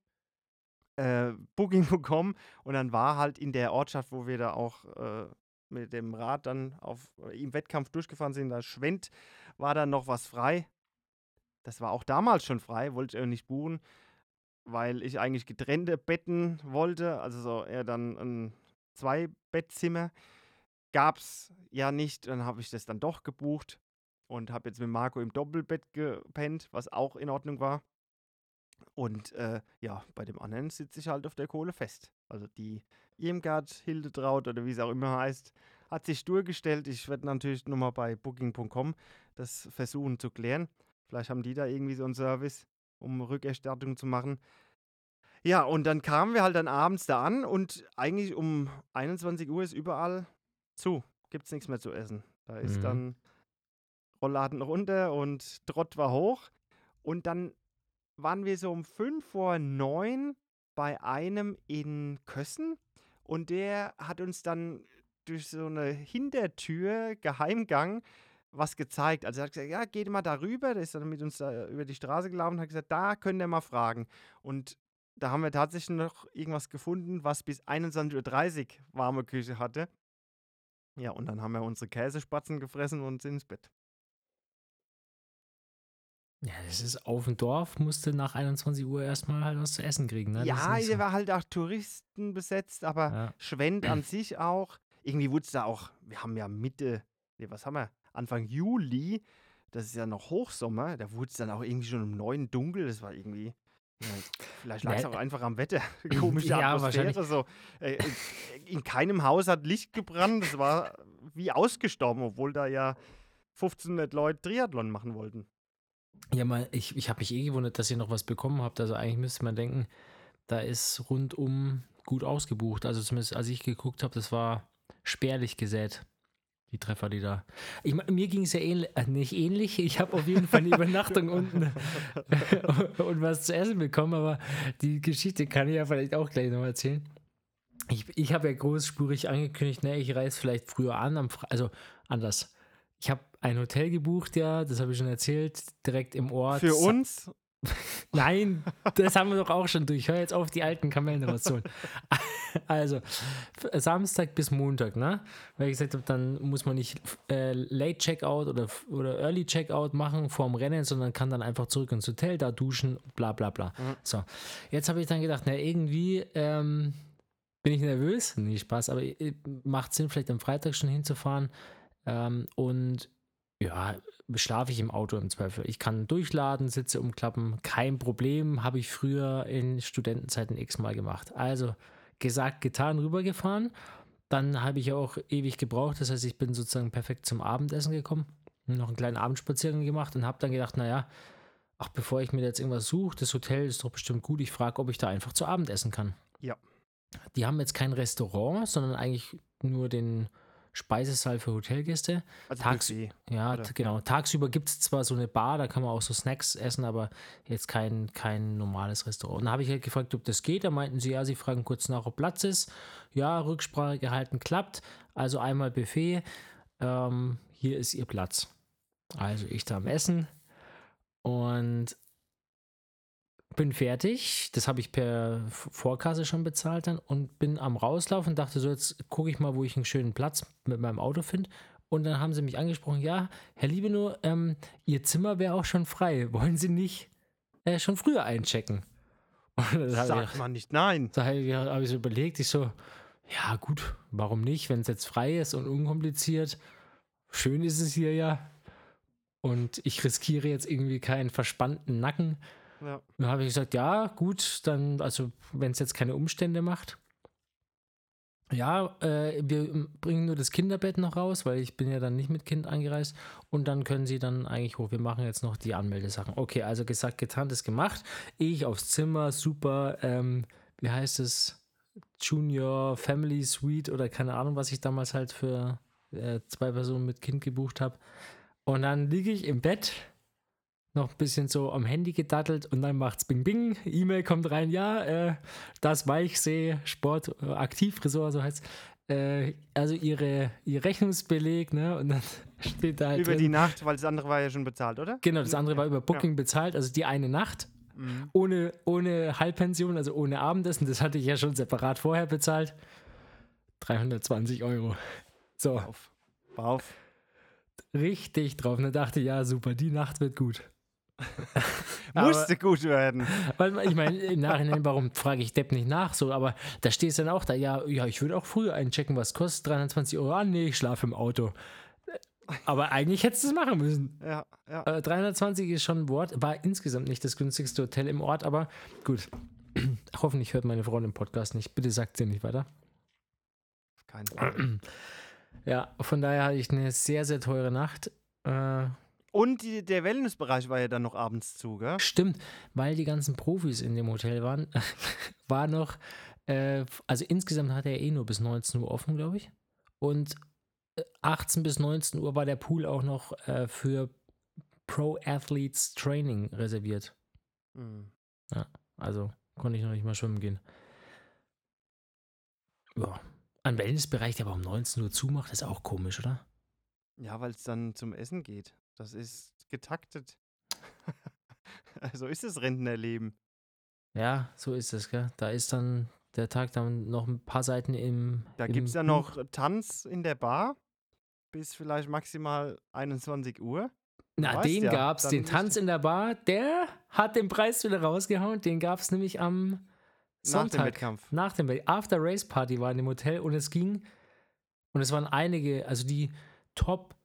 äh, Booking.com und dann war halt in der Ortschaft, wo wir da auch äh, mit dem Rad dann auf, äh, im Wettkampf durchgefahren sind, da Schwendt, war dann noch was frei. Das war auch damals schon frei, wollte ich nicht buchen, weil ich eigentlich getrennte Betten wollte, also so eher dann ein Zwei-Bettzimmer gab es ja nicht. Dann habe ich das dann doch gebucht und habe jetzt mit Marco im Doppelbett gepennt, was auch in Ordnung war. Und äh, ja, bei dem anderen sitze ich halt auf der Kohle fest. Also die Irmgard Hildetraut oder wie es auch immer heißt, hat sich durchgestellt. Ich werde natürlich nochmal bei Booking.com das versuchen zu klären. Vielleicht haben die da irgendwie so einen Service, um Rückerstattung zu machen. Ja, und dann kamen wir halt dann abends da an und eigentlich um 21 Uhr ist überall zu. Gibt es nichts mehr zu essen. Da ist Mhm. dann Rollladen runter und Trott war hoch. Und dann waren wir so um 5 vor 9 bei einem in Kössen und der hat uns dann durch so eine Hintertür, Geheimgang, was gezeigt. Also er hat gesagt, ja, geht mal darüber. Der ist dann mit uns da über die Straße gelaufen und hat gesagt, da könnt ihr mal fragen. Und da haben wir tatsächlich noch irgendwas gefunden, was bis 21.30 Uhr warme Küche hatte. Ja, und dann haben wir unsere Käsespatzen gefressen und sind ins Bett. Ja, das ist auf dem Dorf, musste nach 21 Uhr erstmal halt was zu essen kriegen. Ne? Ja, so. war halt auch Touristen besetzt, aber Ja. Schwend an sich auch. Irgendwie wurde es da auch, wir haben ja Mitte, nee, was haben wir? Anfang Juli, das ist ja noch Hochsommer, da wurde es dann auch irgendwie schon um neun dunkel, das war irgendwie vielleicht lag es auch einfach am Wetter. Komische ja, Atmosphäre. So. Äh, äh, in keinem Haus hat Licht gebrannt. Es war wie ausgestorben, obwohl da ja 1500 Leute Triathlon machen wollten. Ja, mal, ich, ich habe mich eh gewundert, dass ihr noch was bekommen habt. Also eigentlich müsste man denken, da ist rundum gut ausgebucht. Also zumindest als ich geguckt habe, das war spärlich gesät. Die Treffer, die da. Ich, mir ging es ja ähnlich, äh, nicht ähnlich. Ich habe auf jeden Fall eine Übernachtung unten und was zu essen bekommen, aber die Geschichte kann ich ja vielleicht auch gleich noch erzählen. Ich, ich habe ja großspurig angekündigt, ne, ich reise vielleicht früher an, am also anders. Ich habe ein Hotel gebucht, ja, das habe ich schon erzählt, direkt im Ort. Für uns? Nein, das haben wir doch auch schon durch. Hör jetzt auf, die alten Kamellen rauszuholen. Also, Samstag bis Montag, ne? Weil ich gesagt habe, dann muss man nicht äh, Late Checkout oder, oder Early Checkout machen vorm Rennen, sondern kann dann einfach zurück ins Hotel, da duschen, bla bla bla. So, jetzt habe ich dann gedacht, na, irgendwie ähm, bin ich nervös. Nee, Spaß, aber äh, macht Sinn, vielleicht am Freitag schon hinzufahren. Ähm, und ja, schlafe ich im Auto im Zweifel. Ich kann durchladen, Sitze umklappen, kein Problem. Habe ich früher in Studentenzeiten x-mal gemacht. Also gesagt, getan, rübergefahren. Dann habe ich auch ewig gebraucht. Das heißt, ich bin sozusagen perfekt zum Abendessen gekommen. Noch einen kleinen Abendspaziergang gemacht und habe dann gedacht, naja, ach, bevor ich mir jetzt irgendwas suche, das Hotel ist doch bestimmt gut. Ich frage, ob ich da einfach zu Abend essen kann. Ja. Die haben jetzt kein Restaurant, sondern eigentlich nur den Speisesaal für Hotelgäste. Also Tags- Buffet. Ja, genau. Tagsüber gibt es zwar so eine Bar, da kann man auch so Snacks essen, aber jetzt kein, kein normales Restaurant. Und da habe ich halt gefragt, ob das geht. Da meinten sie, ja, sie fragen kurz nach, ob Platz ist. Ja, Rücksprache gehalten, klappt. Also einmal Buffet. Ähm, hier ist ihr Platz. Also ich da am Essen und bin fertig. Das habe ich per Vorkasse schon bezahlt dann und bin am Rauslaufen und dachte so, jetzt gucke ich mal, wo ich einen schönen Platz mit meinem Auto finde. Und dann haben sie mich angesprochen, ja, Herr Liebenow, ähm, Ihr Zimmer wäre auch schon frei. Wollen Sie nicht äh, schon früher einchecken? Sagt ich, man nicht nein. da habe ich, hab ich so überlegt, ich so, ja gut, warum nicht, wenn es jetzt frei ist und unkompliziert. Schön ist es hier ja. Und ich riskiere jetzt irgendwie keinen verspannten Nacken. Ja. Dann habe ich gesagt, ja, gut, dann, also wenn es jetzt keine Umstände macht. Ja, äh, wir bringen nur das Kinderbett noch raus, weil ich bin ja dann nicht mit Kind angereist. Und dann können sie dann eigentlich hoch. Wir machen jetzt noch die Anmeldesachen. Okay, also gesagt, getan, das gemacht. Ich aufs Zimmer, super, ähm, wie heißt es? Junior Family Suite oder keine Ahnung, was ich damals halt für äh, zwei Personen mit Kind gebucht habe. Und dann liege ich im Bett, noch ein bisschen so am Handy gedattelt und dann macht's Bing Bing, E-Mail kommt rein, ja, äh, das Weichsee Sport äh, Aktivresort, so heißt äh, also ihre, ihr Rechnungsbeleg, ne, und dann steht da halt Über drin, die Nacht, weil das andere war ja schon bezahlt, oder? Genau, das andere war über Booking bezahlt, also die eine Nacht Mhm. ohne, ohne Halbpension, also ohne Abendessen, das hatte ich ja schon separat vorher bezahlt. 320 Euro. So, Auf. Auf. richtig drauf. Und dann dachte ich, ja, super, die Nacht wird gut. Musste gut werden. Weil ich meine, im Nachhinein, warum frage ich Depp nicht nach? So, aber da steht es dann auch da, ja, ja, ich würde auch früher einchecken, was kostet 320 Euro. Ah, nee, ich schlafe im Auto. Aber eigentlich hättest du es machen müssen. Ja, ja. Äh, 320 ist schon ein Wort, war insgesamt nicht das günstigste Hotel im Ort, aber gut. Hoffentlich hört meine Frau den Podcast nicht. Bitte sagt sie nicht weiter. Auf keinen Fall. Ja, von daher hatte ich eine sehr, sehr teure Nacht. Äh, Und die, der Wellnessbereich war ja dann noch abends zu, gell? Stimmt, weil die ganzen Profis in dem Hotel waren, war noch, äh, also insgesamt hat er eh nur bis 19 Uhr offen, glaube ich. Und äh, 18 bis 19 Uhr war der Pool auch noch äh, für Pro Athletes Training reserviert. Mhm. Also konnte ich noch nicht mal schwimmen gehen. Ja. Ein Wellnessbereich, der aber um 19 Uhr zumacht, ist auch komisch, oder? Ja, weil es dann zum Essen geht. Das ist getaktet. so ist das Rentnerleben. Ja, so ist es, gell? Da ist dann der Tag dann noch ein paar Seiten im. Da gibt es ja noch Tanz in der Bar bis vielleicht maximal 21 Uhr. Na, weißt den ja, gab's, den Tanz in der Bar, der hat den Preis wieder rausgehauen. Den gab's nämlich am Nach dem Sonntag. Wettkampf. Nach dem Wettkampf. After Race Party war in dem Hotel und es ging, und es waren einige, also die Top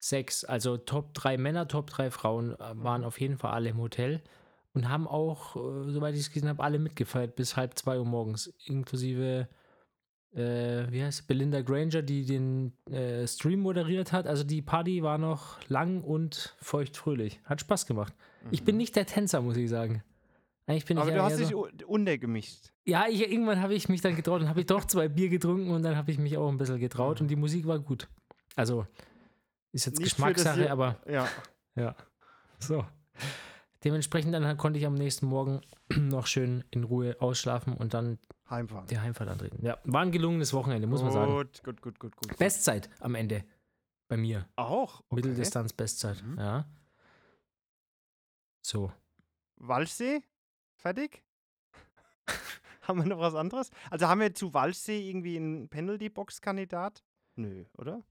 6, also Top 3 Männer, Top 3 Frauen äh, waren Mhm. auf jeden Fall alle im Hotel. und haben auch, äh, soweit ich es gesehen habe, alle mitgefeiert bis halb zwei Uhr morgens, inklusive äh, wie heißt Belinda Granger, die den äh, Stream moderiert hat. Also die Party war noch lang und feuchtfröhlich. Hat Spaß gemacht. Ich bin nicht der Tänzer, muss ich sagen. Eigentlich bin Aber ich du hast dich so, u- untergemischt. Ja, ich, irgendwann habe ich mich dann getraut und habe ich doch zwei Bier getrunken und dann habe ich mich auch ein bisschen getraut und die Musik war gut. Also ist jetzt Nicht Geschmackssache, Je- aber Ja. ja. So. Dementsprechend dann konnte ich am nächsten Morgen noch schön in Ruhe ausschlafen und dann Heimfahren. die Heimfahrt antreten. Ja, war ein gelungenes Wochenende, muss man sagen. Gut, gut, gut, gut, gut. Bestzeit am Ende. Bei mir. Auch. Okay. Mitteldistanz Bestzeit. Mhm. Ja. So. Walchsee? Fertig? haben wir noch was anderes? Also haben wir zu Walchsee irgendwie einen Penalty-Box-Kandidat? Nö, oder?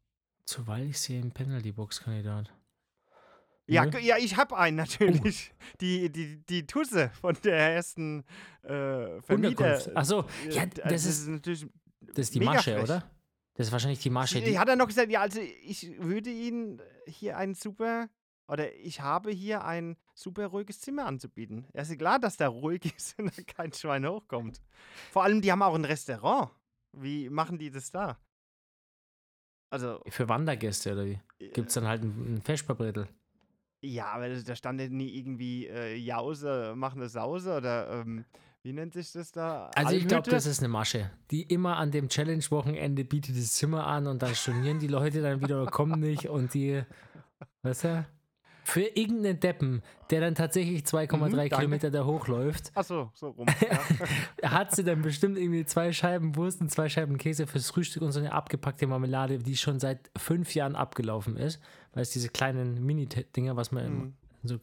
Zu Walchsee im Penalty-Box-Kandidat. Ja, ja, ich habe einen natürlich. Die, die, die Tusse von der ersten äh, Vermieter. Unterkunft. Achso, Äh, ja, d- das ist, natürlich. das ist die Masche, frech. oder? Das ist wahrscheinlich die Masche. Die, hat er noch gesagt, ja, also ich würde Ihnen hier ein super, oder ich habe hier ein super ruhiges Zimmer anzubieten. Ja, ist klar, dass da ruhig ist und da kein Schwein hochkommt. Vor allem, die haben auch ein Restaurant. Wie machen die das da? Also, für Wandergäste oder wie? Gibt es dann halt ein, ein ja, aber da stand ja nie irgendwie äh, Jause, machen eine Sause oder ähm, wie nennt sich das da? Also ich glaube, das ist eine Masche. Die immer an dem Challenge-Wochenende bietet das Zimmer an und dann stornieren die Leute dann wieder oder kommen nicht und die, weißt du, für irgendeinen Deppen, der dann tatsächlich 2,3 Mhm. Kilometer da hochläuft, Ach so, so rum. Ja. hat sie dann bestimmt irgendwie zwei Scheiben Wurst und zwei Scheiben Käse fürs Frühstück und so eine abgepackte Marmelade, die schon seit fünf Jahren abgelaufen ist, weil es diese kleinen Mini-Dinger, was man in Mhm. so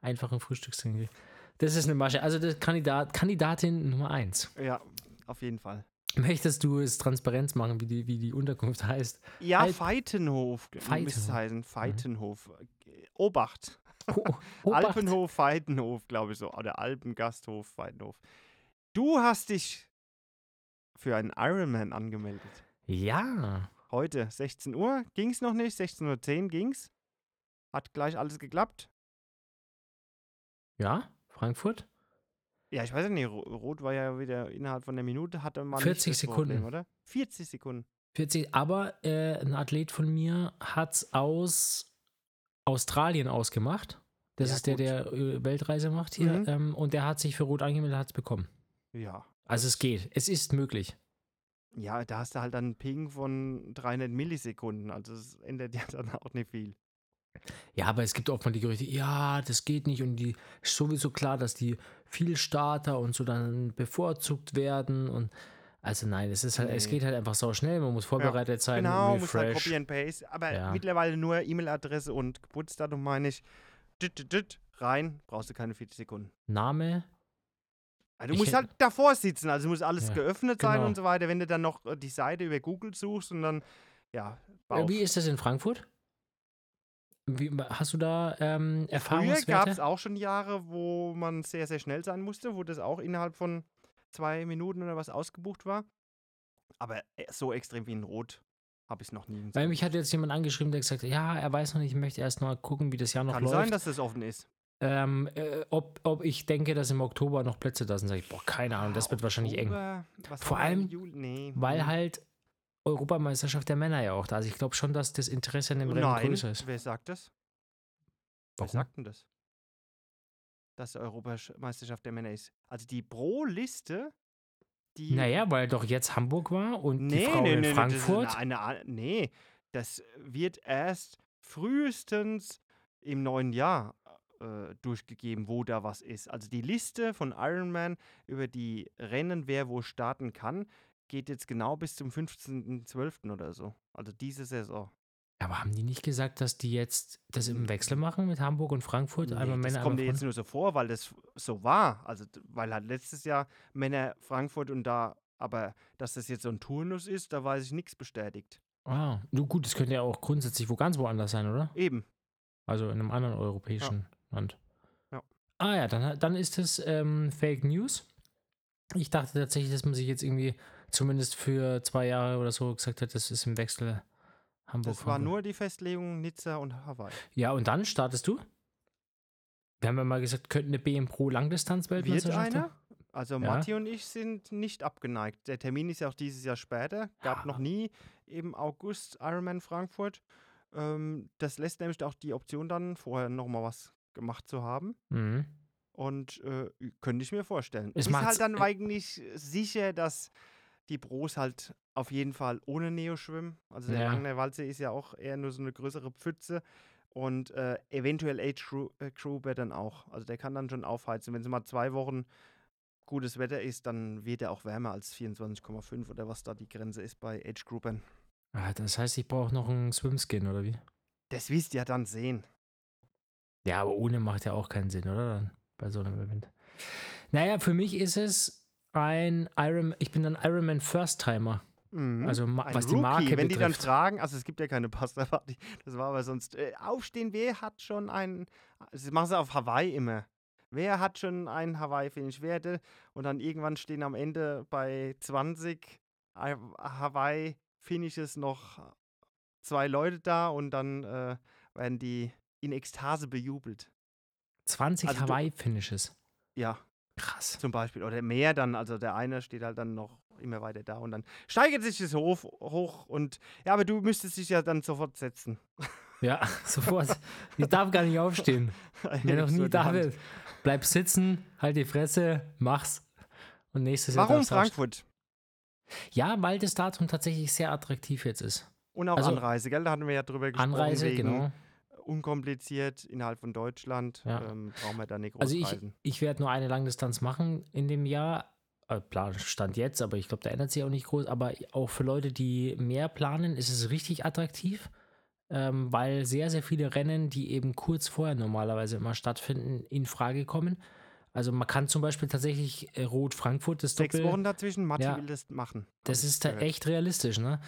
einfachen Frühstücksdingen kriegt. Das ist eine Masche. Also das Kandidat, Kandidatin Nummer eins. ja, auf jeden Fall. Möchtest du es Transparenz machen, wie die, wie die Unterkunft heißt? Ja, Alp- Feitenhof müsste es Feitenhof. Mhm. Obacht. Obacht. Alpenhof, Feitenhof, glaube ich so. Oder Alpengasthof, Feitenhof. Du hast dich für einen Ironman angemeldet. Ja. Heute, 16 Uhr. Ging's noch nicht? 16.10 Uhr ging's. Hat gleich alles geklappt. Ja, Frankfurt? Ja, ich weiß nicht, Ro- Rot war ja wieder innerhalb von einer Minute, hatte man 40 nicht das Sekunden. Problem, oder? 40 Sekunden. 40, aber äh, ein Athlet von mir hat es aus Australien ausgemacht. Das Ja, ist der, gut. der äh, Weltreise macht hier. Mhm. Ähm, und der hat sich für Rot angemeldet, hat es bekommen. Ja. Also es geht. Es ist möglich. Ja, da hast du halt dann einen Ping von 300 Millisekunden. Also es ändert ja dann auch nicht viel. Ja, aber es gibt oft mal die Gerüchte, ja, das geht nicht und die ist sowieso klar, dass die viel Starter und so dann bevorzugt werden und also nein, es ist halt, es Nee. geht halt einfach so schnell, man muss vorbereitet sein, Genau, muss halt. Copy and Paste. Aber Ja. mittlerweile nur E-Mail-Adresse und Geburtsdatum meine ich. Dit, dit, dit, rein, brauchst du keine 40 Sekunden. Name, Also du Ich musst halt davor sitzen, also muss alles Ja, geöffnet sein genau. und so weiter. Wenn du dann noch äh, die Seite über Google suchst und dann, ja, äh, Bauch. wie ist das in Frankfurt? Wie, hast du da ähm, Früher gab Erfahrungswerte? es auch schon Jahre, wo man sehr, sehr schnell sein musste, wo das auch innerhalb von zwei Minuten oder was ausgebucht war. Aber äh, so extrem wie in Rot habe ich es noch nie. Weil mich hat jetzt jemand angeschrieben, der gesagt hat, ja, er weiß noch nicht, ich möchte erst mal gucken, wie das Jahr noch Kann läuft. sein, dass das offen ist. ähm, äh, ob, ob ich denke, dass im Oktober noch Plätze da sind, sage ich, boah, keine Ahnung, das wird wahrscheinlich eng. Oktober, Vor allem? Nee. Weil hm. halt Europameisterschaft der Männer ja auch da ist. Ich glaube schon, dass das Interesse an dem Rennen Nein, größer ist. wer sagt das? Wer Warum? sagt denn das? Dass die Europameisterschaft der Männer ist. Also die Pro-Liste, die. Naja, weil doch jetzt Hamburg war und die nee, Frau nee, in nee, Frankfurt. Das eine, eine, nee, das wird erst frühestens im neuen Jahr äh, durchgegeben, wo da was ist. Also die Liste von Ironman über die Rennen, wer wo starten kann, geht jetzt genau bis zum 15.12. oder so. Also diese Saison. Aber haben die nicht gesagt, dass die jetzt das im Wechsel machen mit Hamburg und Frankfurt? Nee, einmal das Männer, kommt dir einmal jetzt nur so vor, weil das so war. Also, weil halt letztes Jahr Männer Frankfurt und da, aber dass das jetzt so ein Turnus ist, da weiß ich nichts bestätigt. Ah, nur gut, das könnte ja auch grundsätzlich wo ganz woanders sein, oder? Eben. Also in einem anderen europäischen Land. Ja. Ah ja, dann, dann ist es ähm, Fake News. Ich dachte tatsächlich, dass man sich jetzt irgendwie zumindest für zwei Jahre oder so gesagt hat, das ist im Wechsel Hamburg. Das war Frankfurt. nur die Festlegung Nizza und Hawaii. Ja, und dann startest du? Wir haben ja mal gesagt, könnte eine BM Pro Wird Langdistanz-Weltmeisterschaft einer? Also Ja. Matti und ich sind nicht abgeneigt. Der Termin ist ja auch dieses Jahr später. Gab Ja. noch nie im August Ironman Frankfurt. Ähm, das lässt nämlich auch die Option dann, vorher nochmal was gemacht zu haben. Mhm. Und äh, könnte ich mir vorstellen. Es ist halt dann äh, eigentlich sicher, dass die Pros halt auf jeden Fall ohne Neo schwimmen. Also der Ja. Langner Waldsee ist ja auch eher nur so eine größere Pfütze. Und äh, eventuell Age Crew, äh, dann auch. Also der kann dann schon aufheizen. Wenn es mal zwei Wochen gutes Wetter ist, dann wird er auch wärmer als 24,5 oder was da die Grenze ist bei Age Groupern. Ah, das heißt, ich brauche noch einen Swimskin, oder wie? Das wisst ihr dann sehen. Ja, aber ohne macht ja auch keinen Sinn, oder? Dann bei so einem Event. Naja, für mich ist es ein Iron, ich bin ein Ironman First-Timer. Mhm. Also Ein was die Marke wenn die dann betrifft. fragen, also es gibt ja keine Pasta-Party, das war aber sonst, äh, aufstehen, wer hat schon einen, das machen sie auf Hawaii immer, wer hat schon einen Hawaii-Finish, wer hätte, und dann irgendwann stehen am Ende bei 20 Ha- Hawaii-Finishes noch zwei Leute da und dann äh, werden die in Ekstase bejubelt. 20 Also Hawaii-Finishes. Ja, Krass. zum Beispiel. Oder mehr dann, also der eine steht halt dann noch immer weiter da und dann steigert sich das hoch, hoch und ja, aber du müsstest dich ja dann sofort setzen. Ja, sofort. Ich darf gar nicht aufstehen. Wer noch nie da wird, bleib sitzen, halt die Fresse, mach's. Und nächstes Jahr Warum. Frankfurt? Ja, weil das Datum tatsächlich sehr attraktiv jetzt ist. Und auch Also- Anreise, gell? Da hatten wir ja drüber gesprochen. Anreise, genau. Unkompliziert innerhalb von Deutschland. Ja. Ähm, brauchen wir da nicht groß Also ich, reisen. ich werde nur eine Langdistanz machen in dem Jahr. Äh, Plan stand jetzt, aber ich glaube, da ändert sich auch nicht groß. Aber auch für Leute, die mehr planen, ist es richtig attraktiv, ähm, weil sehr, sehr viele Rennen, die eben kurz vorher normalerweise immer stattfinden, in Frage kommen. Also man kann zum Beispiel tatsächlich äh, Rot Frankfurt, das Sechs Doppel, Wochen dazwischen, Matti Ja. will das machen. das ist da echt realistisch, ne?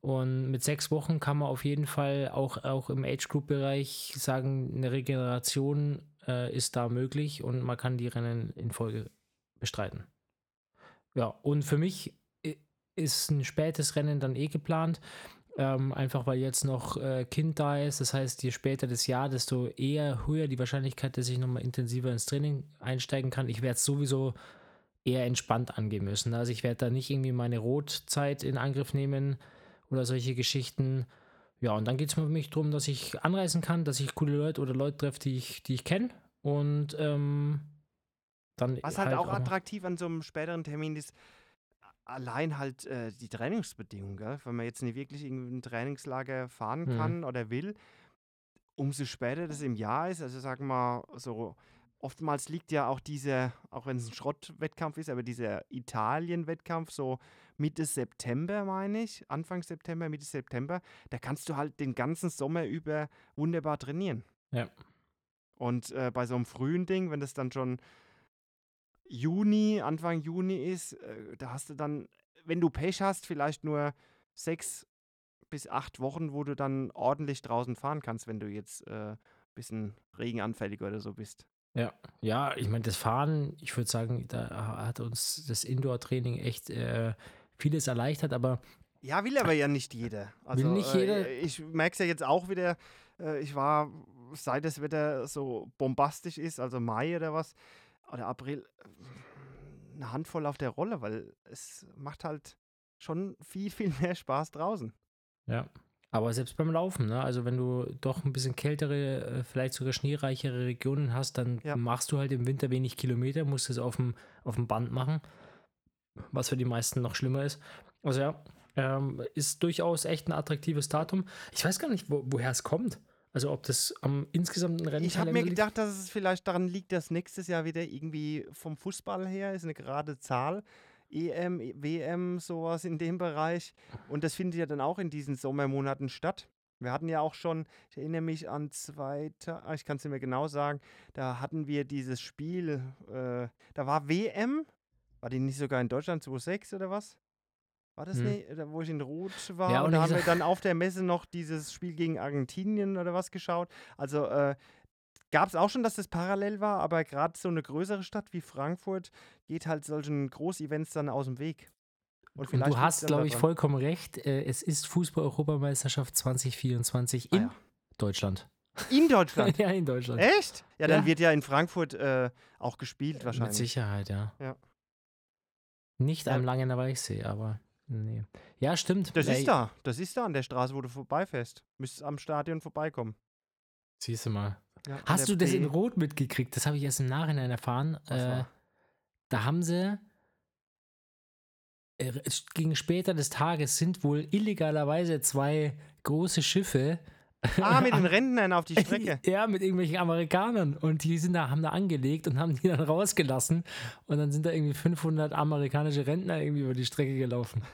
Und mit sechs Wochen kann man auf jeden Fall auch, auch im Age-Group-Bereich sagen, eine Regeneration äh, ist da möglich und man kann die Rennen in Folge bestreiten. Ja, und für mich i- ist ein spätes Rennen dann eh geplant, ähm, einfach weil jetzt noch äh, Kind da ist. Das heißt, je später das Jahr, desto eher höher die Wahrscheinlichkeit, dass ich nochmal intensiver ins Training einsteigen kann. Ich werde es sowieso eher entspannt angehen müssen. Also ich werde da nicht irgendwie meine Rotzeit in Angriff nehmen oder solche Geschichten. Ja, und dann geht es für mich darum, dass ich anreisen kann, dass ich coole Leute oder Leute treffe, die ich, die ich kenne. Und ähm, dann Was halt, auch mal- attraktiv an so einem späteren Termin ist, allein halt äh, die Trainingsbedingungen, gell? wenn man jetzt nicht wirklich irgendwie ein Trainingslager fahren Mhm. kann oder will, umso später das im Jahr ist, also sagen wir so, oftmals liegt ja auch dieser, auch wenn es ein Schrottwettkampf ist, aber dieser Italien-Wettkampf so Mitte September, meine ich, Anfang September, Mitte September, da kannst du halt den ganzen Sommer über wunderbar trainieren. Ja. Und äh, bei so einem frühen Ding, wenn das dann schon Juni, Anfang Juni ist, äh, da hast du dann, wenn du Pech hast, vielleicht nur sechs bis acht Wochen, wo du dann ordentlich draußen fahren kannst, wenn du jetzt ein äh, bisschen regenanfällig oder so bist. Ja, ja, ich meine, das Fahren, ich würde sagen, da hat uns das Indoor-Training echt äh, vieles erleichtert, aber Ja, will aber ja nicht jeder. Also, nicht jeder? Äh, ich merke es ja jetzt auch wieder. Äh, ich war, seit das Wetter so bombastisch ist, also Mai oder was, oder April, äh, eine Handvoll auf der Rolle, weil es macht halt schon viel, viel mehr Spaß draußen. ja. Aber selbst beim Laufen, ne? also wenn du doch ein bisschen kältere, äh, vielleicht sogar schneereichere Regionen hast, dann Ja. machst du halt im Winter wenig Kilometer, musst es auf dem, auf dem Band machen, was für die meisten noch schlimmer ist. Also ja, ähm, ist durchaus echt ein attraktives Datum. Ich weiß gar nicht, wo, woher es kommt. Also ob das am insgesamten Rennen Ich habe mir gedacht, dass es vielleicht daran liegt, dass nächstes Jahr wieder irgendwie vom Fußball her ist eine gerade Zahl. EM, WM, sowas in dem Bereich. Und das findet ja dann auch in diesen Sommermonaten statt. Wir hatten ja auch schon, ich erinnere mich an zweite, ah, ich kann es nicht mehr genau sagen, da hatten wir dieses Spiel, äh, da war WM, war die nicht sogar in Deutschland 2.6 oder was? War das Hm. nicht, da, wo ich in Rot war? Ja, und und da haben wir dann auf der Messe noch dieses Spiel gegen Argentinien oder was geschaut. Also äh, gab es auch schon, dass das parallel war, aber gerade so eine größere Stadt wie Frankfurt geht halt solchen Großevents dann aus dem Weg. Und vielleicht du hast, glaube ich, daran. vollkommen recht. Äh, es ist Fußball-Europameisterschaft 2024 Ah in ja. Deutschland. In Deutschland? ja, in Deutschland. Echt? Ja, dann Ja. wird ja in Frankfurt äh, auch gespielt Mit wahrscheinlich. Sicherheit, ja. Ja. Nicht Ja. am Langener Weichsee, aber nee. Ja, stimmt. Das Ey, ist da. Das ist da an der Straße, wo du vorbeifährst. Müsstest am Stadion vorbeikommen. Siehst du mal. Ja, Hast du das in P- Rot mitgekriegt? Das habe ich erst im Nachhinein erfahren. Äh, da haben sie äh, gegen später des Tages sind wohl illegalerweise zwei große Schiffe. Ah, mit den Rentnern auf die Strecke. Ja, mit irgendwelchen Amerikanern. Und die sind da, haben da angelegt und haben die dann rausgelassen. Und dann sind da irgendwie 500 amerikanische Rentner irgendwie über die Strecke gelaufen.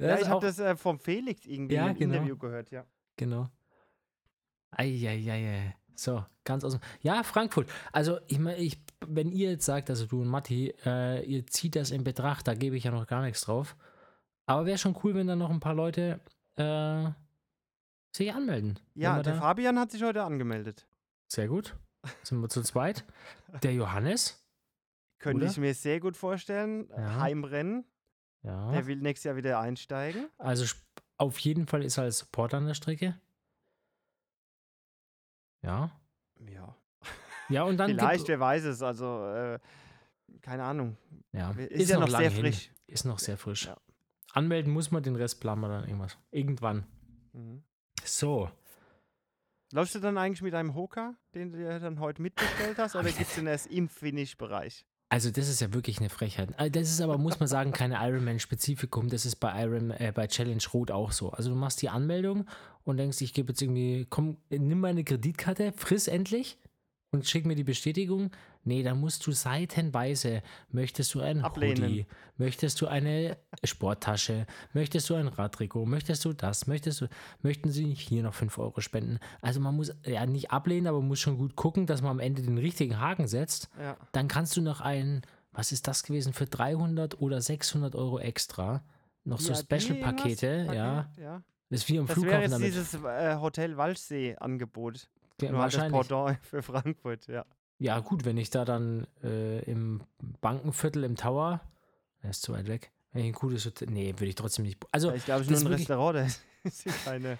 Ja, ich habe das äh, vom Felix irgendwie Ja, im genau. Interview gehört, ja. Genau. Eieiei. So, ganz aus dem. Ja, Frankfurt. Also, ich meine, ich, wenn ihr jetzt sagt, also du und Matti, äh, ihr zieht das in Betracht, da gebe ich ja noch gar nichts drauf. Aber wäre schon cool, wenn da noch ein paar Leute äh, sich anmelden. Ja, der Fabian hat sich heute angemeldet. Sehr gut. Sind wir zu zweit. Der Johannes. Könnte Oder? ich mir sehr gut vorstellen. Ja. Heimrennen. Ja. Der will nächstes Jahr wieder einsteigen. Also auf jeden Fall ist er als Supporter an der Strecke. Ja. Ja. Ja, und dann. Vielleicht, wer weiß es. Also, äh, keine Ahnung. ja, Ist, ja noch lang sehr hin. frisch. Ist noch sehr frisch. Ja. Anmelden muss man, den Rest planen wir dann irgendwas. Irgendwann. Mhm. So. Läufst du dann eigentlich mit einem Hoka, den du dir dann heute mitbestellt hast, oder gibt es den erst im Finish-Bereich? Also das ist ja wirklich eine Frechheit. Äh, Das ist aber, muss man sagen, keine Ironman-Spezifikum. Das ist bei Iron, äh, bei Challenge Rot auch so. Also du machst die Anmeldung und denkst, ich gebe jetzt irgendwie, komm, nimm meine Kreditkarte, friss endlich und schick mir die Bestätigung. Nee, da musst du seitenweise, möchtest du ein Ablehnen. Hoodie, möchtest du eine Sporttasche, möchtest du ein Radtrikot, möchtest du das, möchtest du, möchten sie nicht hier noch 5 Euro spenden? Also man muss ja nicht ablehnen, aber man muss schon gut gucken, dass man am Ende den richtigen Haken setzt Ja. dann kannst du noch ein, was ist das gewesen, für 300 oder 600 Euro extra noch so Special-Pakete, ja. Ja. Das ist wie am Das Flughafen jetzt damit. dieses äh, Hotel Walchsee-Angebot. Ja, halt das wahrscheinlich. Pendant für Frankfurt, ja. Ja, gut, wenn ich da dann äh, im Bankenviertel im Tower, der ist zu weit weg, wenn ich ein gutes Hotel, nee, würde ich trotzdem nicht. Also, ich glaube, es ist nur ein ist Restaurant, da sind keine.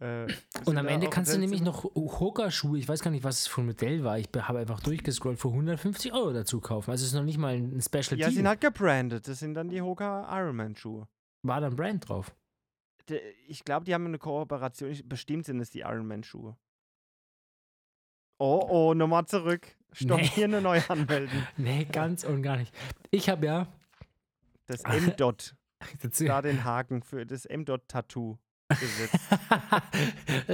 Äh, und am Ende kannst du nämlich Hotelzimmer? noch Hoka-Schuhe, ich weiß gar nicht, was es für ein Modell war, ich be- habe einfach durchgescrollt, für 150 Euro dazu kaufen. Also, es ist noch nicht mal ein Special Ja, Deal. sind halt gebrandet. Das sind dann die Hoka Ironman-Schuhe. War da ein Brand drauf? Ich glaube, die haben eine Kooperation. Bestimmt sind es die Ironman-Schuhe. Oh, oh, nochmal zurück. Stopp, Nee. hier eine neu anmelden. Nee, ganz und gar nicht. Ich habe ja. Das M-Dot. dazu- Da den Haken für das M-Dot-Tattoo gesetzt.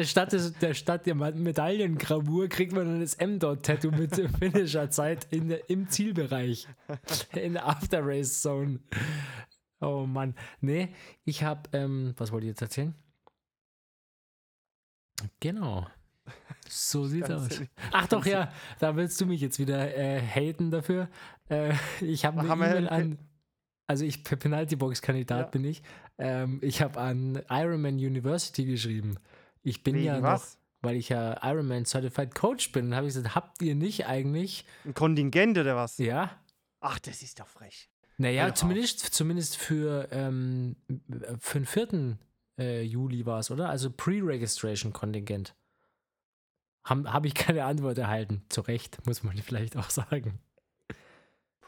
statt, des, der, statt der Medaillengravur kriegt man dann das M-Dot-Tattoo mit finnischer Zeit in der, im Zielbereich. In der After-Race-Zone. Oh Mann. Nee, ich habe, ähm, was wollte ich jetzt erzählen? Genau. So sieht's Ganz aus. ehrlich, Ach doch, ja, da willst du mich jetzt wieder äh, haten dafür. Äh, ich habe eine E-Mail an, also ich, Penalty-Box-Kandidat Ja. bin ich. Ähm, ich habe an Ironman University geschrieben. Ich bin Wegen ja was? noch, weil ich ja Ironman Certified Coach bin, habe ich gesagt, habt ihr nicht eigentlich, Ein Kontingent oder was? ja, Ach, das ist doch frech. naja, Hör auf. zumindest, zumindest für, ähm, für den 4. Äh, Juli war es, oder? Also Pre-Registration-Kontingent. Habe hab ich keine Antwort erhalten. Zu Recht, muss man vielleicht auch sagen.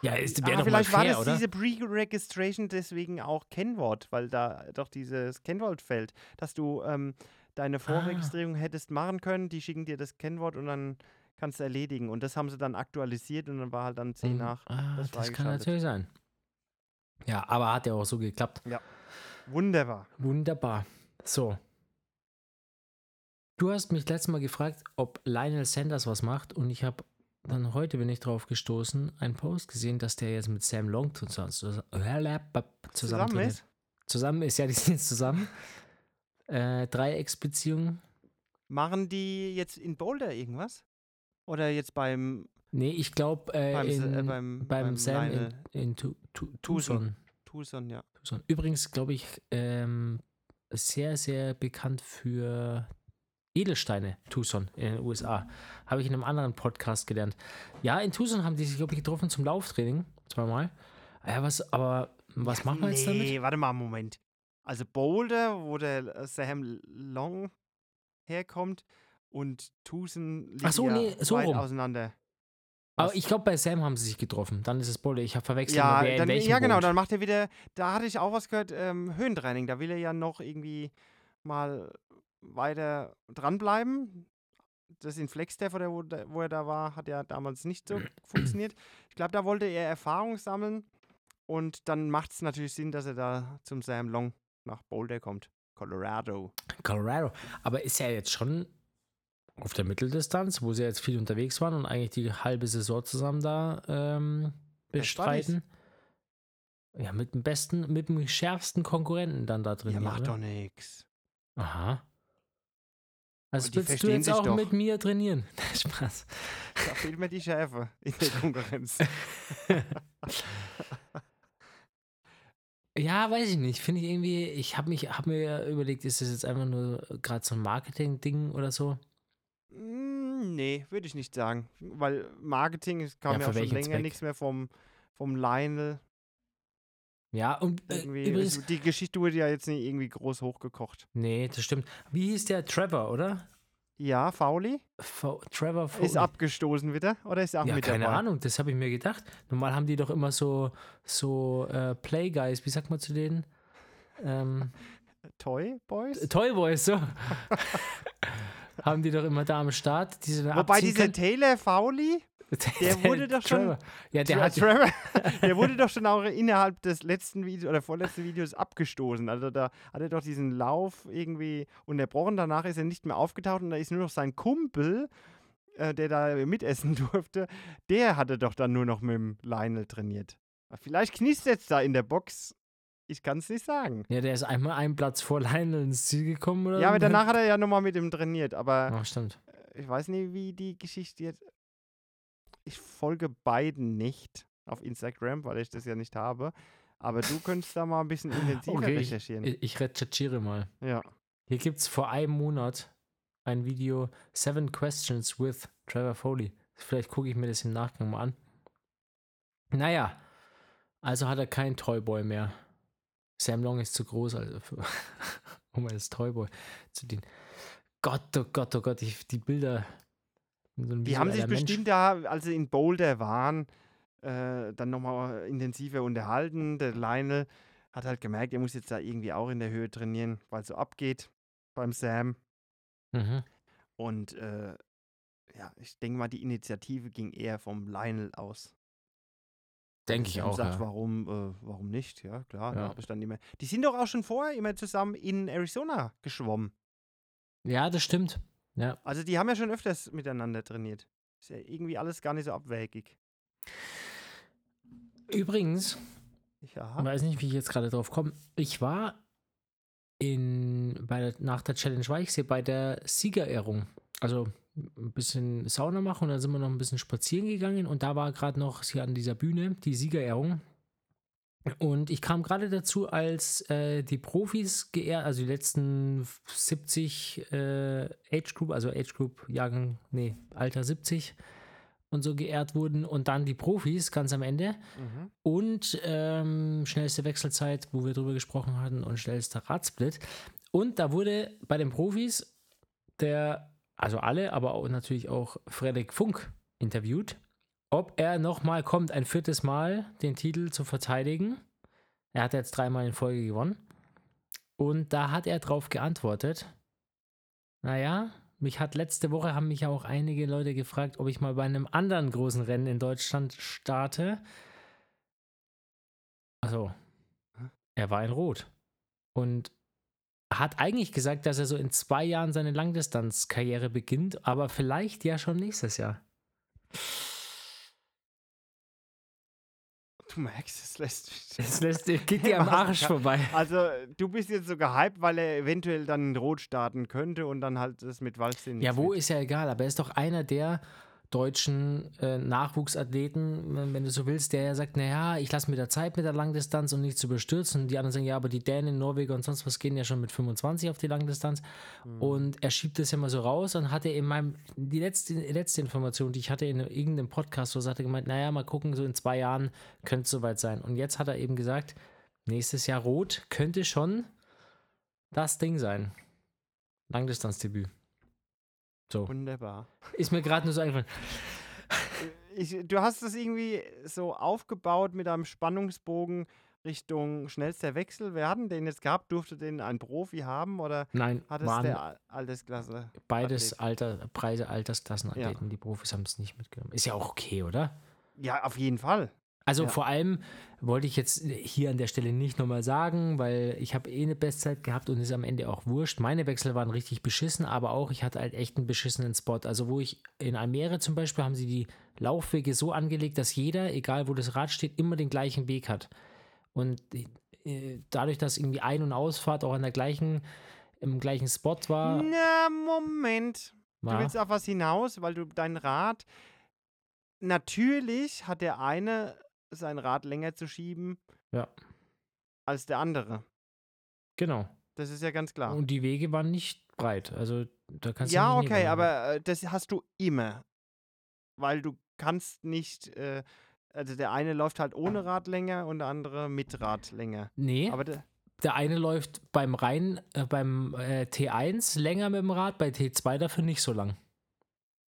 Ja, ist wäre Ah, doch vielleicht war fair, das oder? diese Pre-Registration deswegen auch Kennwort, weil da doch dieses Kennwort fällt, dass du ähm, Ah. deine Vorregistrierung hättest machen können, die schicken dir das Kennwort und dann kannst du erledigen. Und das haben sie dann aktualisiert und dann war halt dann 10 Mhm. nach. Ah, das das, kann natürlich sein. Ja, aber hat ja auch so geklappt. Wunderbar. Wunderbar. So. Du hast mich letztes Mal gefragt, ob Lionel Sanders was macht und ich habe dann heute bin ich drauf gestoßen, einen Post gesehen, dass der jetzt mit Sam Long zusammen, zusammen, ist? Zusammen ist, ja, die sind jetzt zusammen. Äh, Dreiecksbeziehung. Machen die jetzt in Boulder irgendwas? Oder jetzt beim, Nee, ich glaube äh, beim, äh, beim, beim, Sam Lionel in, in Tu- Tu- Tucson. Tucson. Tucson, ja. Tucson. Übrigens, glaube ich, ähm, sehr, sehr bekannt für Edelsteine, Tucson in den USA. Habe ich in einem anderen Podcast gelernt. Ja, in Tucson haben die sich, glaube ich, getroffen zum Lauftraining. Zweimal. Ja, was, aber was machen wir jetzt damit? Nee, warte mal einen Moment. Also Boulder, wo der Sam Long herkommt, und Tucson liegen Ach so, ja nee, so weit rum. auseinander. Aber Was? ich glaube, bei Sam haben sie sich getroffen. Dann ist es Boulder. Ich habe verwechselt, Ja, wer dann, ja genau, dann macht er wieder, da hatte ich auch was gehört, ähm, Höhentraining. Da will er ja noch irgendwie mal weiter dranbleiben. Das in Flagstaff oder wo, wo er da war, hat ja damals nicht so funktioniert. Ich glaube, da wollte er Erfahrung sammeln und dann macht es natürlich Sinn, dass er da zum Sam Long nach Boulder kommt. Colorado. Colorado. Aber ist ja jetzt schon auf der Mitteldistanz, wo sie jetzt viel unterwegs waren und eigentlich die halbe Saison zusammen da ähm, bestreiten. Ja, mit dem besten, mit dem schärfsten Konkurrenten dann da drin. Ja, macht oder? doch nix. Aha. Also die willst du jetzt auch doch. mit mir trainieren? Spaß. Da fehlt mir die Schärfe in der Konkurrenz. Ja, weiß ich nicht. Finde ich irgendwie, ich habe mich, habe mir überlegt, ist das jetzt einfach nur gerade so ein Marketing-Ding oder so? Mm, Nee, würde ich nicht sagen. Weil Marketing, kam Ja, ja, auch schon länger Zweck? nichts mehr vom, vom Lionel. Ja, und äh, übrigens, die Geschichte wurde ja jetzt nicht irgendwie groß hochgekocht. nee, das stimmt. Wie hieß der Trevor, oder? Ja, Fauli Trevor ist Foley. abgestoßen wieder oder ist er auch Ja, mit keine dabei? Ahnung, das habe ich mir gedacht. Normal haben die doch immer so, so äh, Playguys, wie sagt man zu denen? Ähm, Toy Boys? Toyboys, so. haben die doch immer da am Start. Die Wobei dieser. Taylor Fauli, der wurde doch schon- Trevor. Ja, der Tra- hat. Trevor, der wurde doch schon auch innerhalb des letzten Videos oder vorletzten Videos abgestoßen. Also da hat er doch diesen Lauf irgendwie unterbrochen. Danach ist er nicht mehr aufgetaucht und da ist nur noch sein Kumpel, äh, der da mitessen durfte, der hatte doch dann nur noch mit dem Lionel trainiert. Vielleicht knistert es da in der Box. Ich kann es nicht sagen. Ja, der ist einmal einen Platz vor Lionel ins Ziel gekommen, oder? Ja, aber danach hat er ja nochmal mit ihm trainiert. Aber Ja, stimmt. ich weiß nicht, wie die Geschichte jetzt. Ich folge beiden nicht auf Instagram, weil ich das ja nicht habe. Aber du könntest da mal ein bisschen intensiver Okay, recherchieren. Ich, ich recherchiere mal. ja. Hier gibt es vor einem Monat ein Video Seven Questions with Trevor Foley. Vielleicht gucke ich mir das im Nachgang mal an. Naja, also hat er keinen Toyboy mehr. Sam Long ist zu groß, also für, um als Toyboy zu dienen. Gott, oh Gott, oh Gott, ich, die Bilder. So Die haben sich bestimmt da, als sie in Boulder waren, äh, dann nochmal intensiver unterhalten. Der Lionel hat halt gemerkt, er muss jetzt da irgendwie auch in der Höhe trainieren, weil es so abgeht beim Sam. Mhm. Und äh, ja, ich denke mal, die Initiative ging eher vom Lionel aus. Denke ich auch. sagt, Ja. warum, äh, warum nicht? Ja, klar, Ja. da habe ich dann immer. Die sind doch auch schon vorher immer zusammen in Arizona geschwommen. ja, das stimmt. Ja. Also die haben ja schon öfters miteinander trainiert. Ist ja irgendwie alles gar nicht so abwägig. Übrigens, Ich Ja. weiß nicht, wie ich jetzt gerade drauf komme. Ich war in, bei der, nach der Challenge Weichsee bei der Siegerehrung. Also ein bisschen Sauna machen und dann sind wir noch ein bisschen spazieren gegangen und da war gerade noch hier an dieser Bühne die Siegerehrung. Und ich kam gerade dazu, als äh, die Profis geehrt, also die letzten 70 äh, Age Group, also Age Group Jahrgang, nee, Alter 70 und so geehrt wurden und dann die Profis ganz am Ende. Mhm. Und ähm, schnellste Wechselzeit, wo wir drüber gesprochen hatten, und schnellster Radsplit. Und da wurde bei den Profis der, also alle, aber auch natürlich auch Frederik Funk interviewt, ob er nochmal kommt, ein viertes Mal den Titel zu verteidigen. Er hat jetzt dreimal in Folge gewonnen. Und da hat er drauf geantwortet. Naja, mich hat letzte Woche haben mich auch einige Leute gefragt, ob ich mal bei einem anderen großen Rennen in Deutschland starte. Also, er war in Rot. Und hat eigentlich gesagt, dass er so in zwei Jahren seine Langdistanzkarriere beginnt, aber vielleicht ja schon nächstes Jahr. Du merkst, es lässt mich. Das lässt, geht dir am Arsch vorbei. Also, du bist jetzt so gehypt, weil er eventuell dann in Rot starten könnte und dann halt das mit Walzsinn. Ja, wo ist ja egal, aber er ist doch einer der deutschen äh, Nachwuchsathleten, wenn- du so willst, der ja sagt, naja, ich lasse mir da Zeit mit der Langdistanz und nicht zu überstürzen. Und die anderen sagen, ja, aber die Dänen, Norweger und sonst was gehen ja schon mit 25 auf die Langdistanz. Und er schiebt das ja mal so raus und hatte in meinem, die letzte, letzte Information, die ich hatte in irgendeinem Podcast, sagte er gemeint, naja, mal gucken, so in zwei Jahren könnte es soweit sein. Und jetzt hat er eben gesagt, nächstes Jahr Rot könnte schon das Ding sein. Langdistanzdebüt. So. Wunderbar. Ist mir gerade nur so eingefallen. Ich, du hast das irgendwie so aufgebaut mit einem Spannungsbogen Richtung schnellster Wechsel. Wer hat denn den jetzt gehabt? Durfte den ein Profi haben oder Nein, hat es der Al- Altersklasse? beides? Alter, Preise Altersklassenathleten. Die Profis haben es nicht mitgenommen. Ist ja auch okay, oder? Ja, auf jeden Fall. Also Ja. vor allem wollte ich jetzt hier an der Stelle nicht nochmal sagen, weil ich habe eh eine Bestzeit gehabt und ist am Ende auch wurscht. Meine Wechsel waren richtig beschissen, aber auch ich hatte halt echt einen beschissenen Spot. Also wo ich in Almere zum Beispiel haben sie die Laufwege so angelegt, dass jeder, egal wo das Rad steht, immer den gleichen Weg hat. Und äh, dadurch, dass irgendwie Ein- und Ausfahrt auch an der gleichen, im gleichen Spot war, Na, Moment. Du war willst auf was hinaus, weil du dein Rad. Natürlich hat der eine sein Rad länger zu schieben Ja. als der andere. genau. Das ist ja ganz klar. Und die Wege waren nicht breit. Also da kannst ja, du mich okay, aber äh, das hast du immer. Weil du kannst nicht. Äh, also der eine läuft halt ohne Rad länger und der andere mit Rad länger. Nee. Aber der, Der eine läuft beim Rein, äh, beim äh, T1 länger mit dem Rad, bei T2 dafür nicht so lang.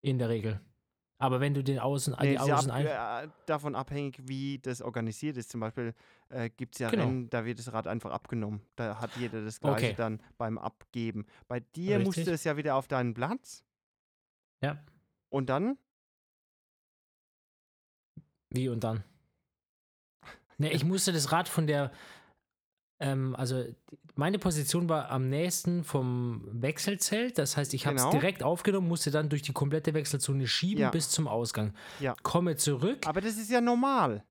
In der Regel. Aber wenn du den Außen, nee, die Außen ab, äh, davon abhängig, wie das organisiert ist. Zum Beispiel äh, gibt es ja Genau. Rennen, da wird das Rad einfach abgenommen. Da hat jeder das gleiche Okay. dann beim Abgeben. Bei dir musste Richtig. es ja wieder auf deinen Platz. Ja. Und dann? Wie und dann? Ne, ich musste das Rad von der. Ähm, also, meine Position war am nächsten vom Wechselzelt. Das heißt, ich habe es Genau. direkt aufgenommen, musste dann durch die komplette Wechselzone schieben Ja. bis zum Ausgang. Ja. Komme zurück. Aber das ist ja normal.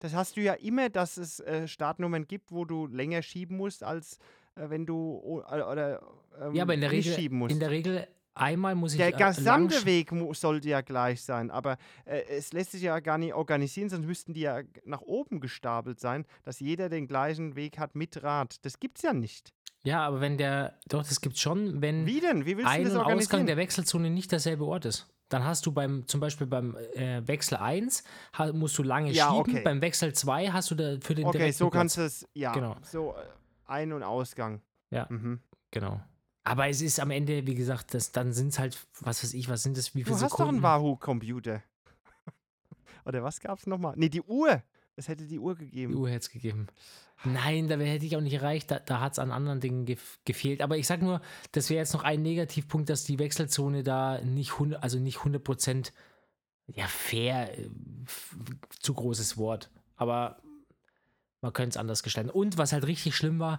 Das hast du ja immer, dass es äh, Startnummern gibt, wo du länger schieben musst, als äh, wenn du äh, oder ähm, ja, aber in der, nicht Regel, schieben musst. in der Regel einmal muss ich. der äh, gesamte Weg sollte ja gleich sein, aber äh, es lässt sich ja gar nicht organisieren, sonst müssten die ja nach oben gestapelt sein, dass jeder den gleichen Weg hat mit Rad. Das gibt's ja nicht. Ja, aber wenn der. Doch, das gibt schon, wenn. Wie denn? Wie willst du Ein- das und Ausgang organisieren? der Wechselzone nicht derselbe Ort ist. Dann hast du beim, zum Beispiel beim äh, Wechsel 1 ha, musst du lange Ja, schieben, okay. beim Wechsel 2 hast du da für den okay, so kannst du es, ja, Genau. so äh, Ein- und Ausgang. Ja. Mhm. Genau. Aber es ist am Ende, wie gesagt, das, dann sind es halt, was weiß ich, was sind das, wie Du viele hast doch einen Sekunden? Wahoo-Computer. Oder was gab's nochmal? Nee, die Uhr. Es hätte die Uhr Die gegeben. Uhr hätte es gegeben. Nein, da hätte ich auch nicht erreicht. Da, da hat es an anderen Dingen gef gefehlt. Aber ich sag nur, das wäre jetzt noch ein Negativpunkt, dass die Wechselzone da nicht 100, also nicht 100 Prozent, ja, fair, äh, zu großes Wort. Aber man könnte es anders gestalten. Und was halt richtig schlimm war,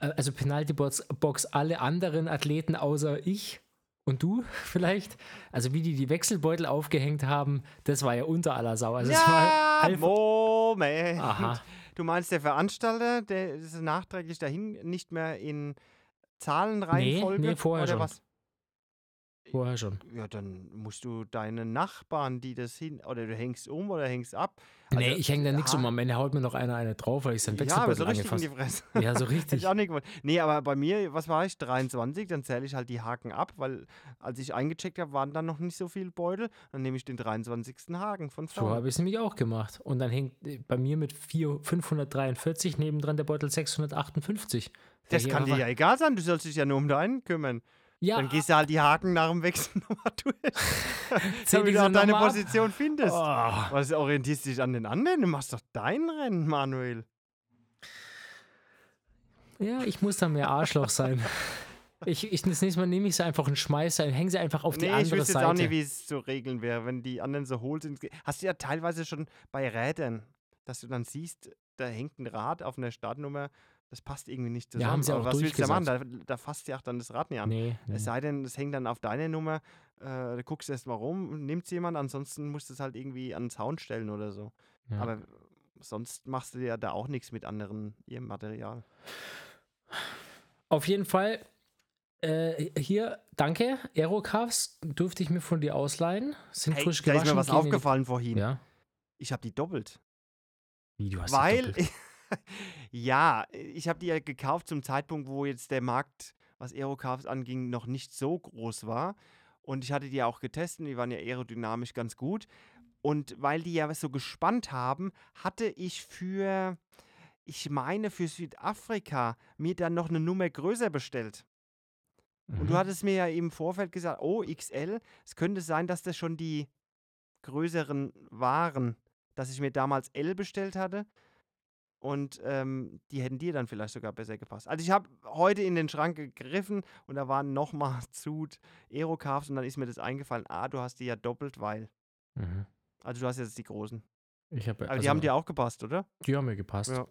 äh, also Penalty Box, Box alle anderen Athleten außer ich und du vielleicht, also wie die die Wechselbeutel aufgehängt haben, das war ja unter aller Sau. Also es war ja, einfach, Moment. Aha. Du meinst, der Veranstalter, der ist nachträglich dahin nicht mehr in Zahlenreihenfolge? nee, vorher oder schon. was? Vorher schon. Ja, dann musst du deine Nachbarn, die das hin, oder du hängst um oder hängst ab. nee, Also, ich hänge da nichts um. Am Ende haut mir noch einer eine drauf, weil ich Ja, so Wechselbeutel richtig in angefasst Fresse. Ja, so richtig. ich auch nicht gewollt. Nee, aber bei mir, was war ich? 23, dann zähle ich halt die Haken ab, weil als ich eingecheckt habe, waren dann noch nicht so viele Beutel. Dann nehme ich den 23. Haken von So vorne. habe ich es nämlich auch gemacht. Und dann hängt äh, bei mir mit 4, 543 nebendran der Beutel 658. Das Der kann dir ja egal sein, du sollst dich ja nur um deinen kümmern. Ja, Dann gehst du halt die Haken nach dem Wechsel nochmal durch, damit die du auch deine. Position findest. Oh. Was orientierst dich an den anderen? Du machst doch dein Rennen, Manuel. Ja, ich muss da mehr Arschloch sein. Ich, ich, das nächste Mal nehme ich sie einfach und schmeiße und hänge sie einfach auf die Nee, ich andere wüsste jetzt Seite. auch nicht, wie es zu regeln wäre, wenn die anderen so hohl sind. Hast du ja teilweise schon bei Rädern, dass du dann siehst, da hängt ein Rad auf einer Startnummer, das passt irgendwie nicht zusammen. haben sie Aber auch was willst du da machen? Da, da fasst ja auch dann das Rad nicht an. nee, nee. Es sei denn, es hängt dann auf deine Nummer, äh, da guckst du erst mal rum, nimmt jemand, ansonsten musst du es halt irgendwie an den Zaun stellen oder so. Ja. Aber sonst machst du ja da auch nichts mit anderen ihrem Material. Auf jeden Fall, äh, hier, danke. Aerocars durfte ich mir von dir ausleihen. Sind Hey, frisch da gewaschen. ist mir was die- aufgefallen vorhin. Ja. Ich habe die doppelt. Wie, du hast Weil, doppelt. Ja, ich habe die ja gekauft zum Zeitpunkt, wo jetzt der Markt, was Aerocars anging, noch nicht so groß war. Und ich hatte die ja auch getestet, die waren ja aerodynamisch ganz gut. Und weil die ja so gespannt haben, hatte ich für, ich meine, für Südafrika mir dann noch eine Nummer größer bestellt. Und Mhm. du hattest mir ja im Vorfeld gesagt, oh, XL, es könnte sein, dass das schon die größeren waren, dass ich mir damals L bestellt hatte. Und ähm, die hätten dir dann vielleicht sogar besser gepasst. Also ich habe heute in den Schrank gegriffen und da waren nochmal Suit Aerocalves und dann ist mir das eingefallen, ah, du hast die ja doppelt, weil. Mhm. Also du hast jetzt die großen. Ich habe, Aber also, die haben dir auch gepasst, oder? die haben mir gepasst. Ja.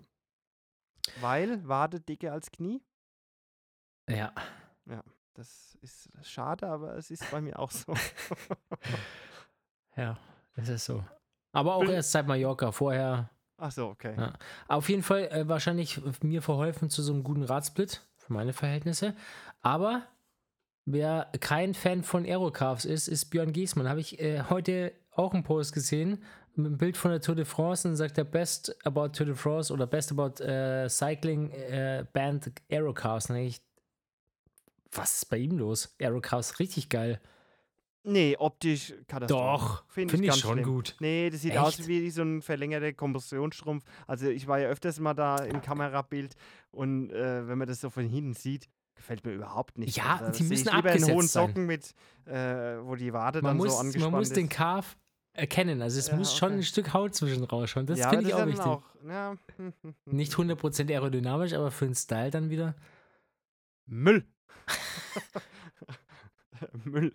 Weil Wade dicker als Knie. ja. Das ist schade, aber es ist bei mir auch so. Ja, das ist so. Aber auch erst seit Mallorca. Vorher Ach so, okay. Ja. auf jeden Fall äh, wahrscheinlich mir verholfen zu so einem guten Radsplit für meine Verhältnisse. Aber wer kein Fan von Aerocars ist, ist Björn Giesmann. Habe ich äh, heute auch einen Post gesehen mit einem Bild von der Tour de France und sagt der Best about Tour de France oder Best about äh, Cycling äh, Band Aerocars. Und ich, was ist bei ihm los? Aerocars richtig geil. Nee, optisch Katastrophe. Doch, Finde finde ich, ganz schon schlimm. gut. Nee, das sieht Echt? aus wie so ein verlängerter Kompressionsstrumpf. Also ich war ja öfters mal da im Kamerabild und äh, wenn man das so von hinten sieht, gefällt mir überhaupt nicht. Ja, also, die müssen ich lieber einen hohen abgesetzt sein. Socken mit, äh, wo die Wade Man dann muss, so angespannt man muss ist. den Carve erkennen. Also es Ja, muss schon okay. ein Stück Haut zwischen rausschauen. Das ja, finde ich auch ist wichtig. Auch, ja. Nicht 100% aerodynamisch, aber für den Style dann wieder. Müll. Müll.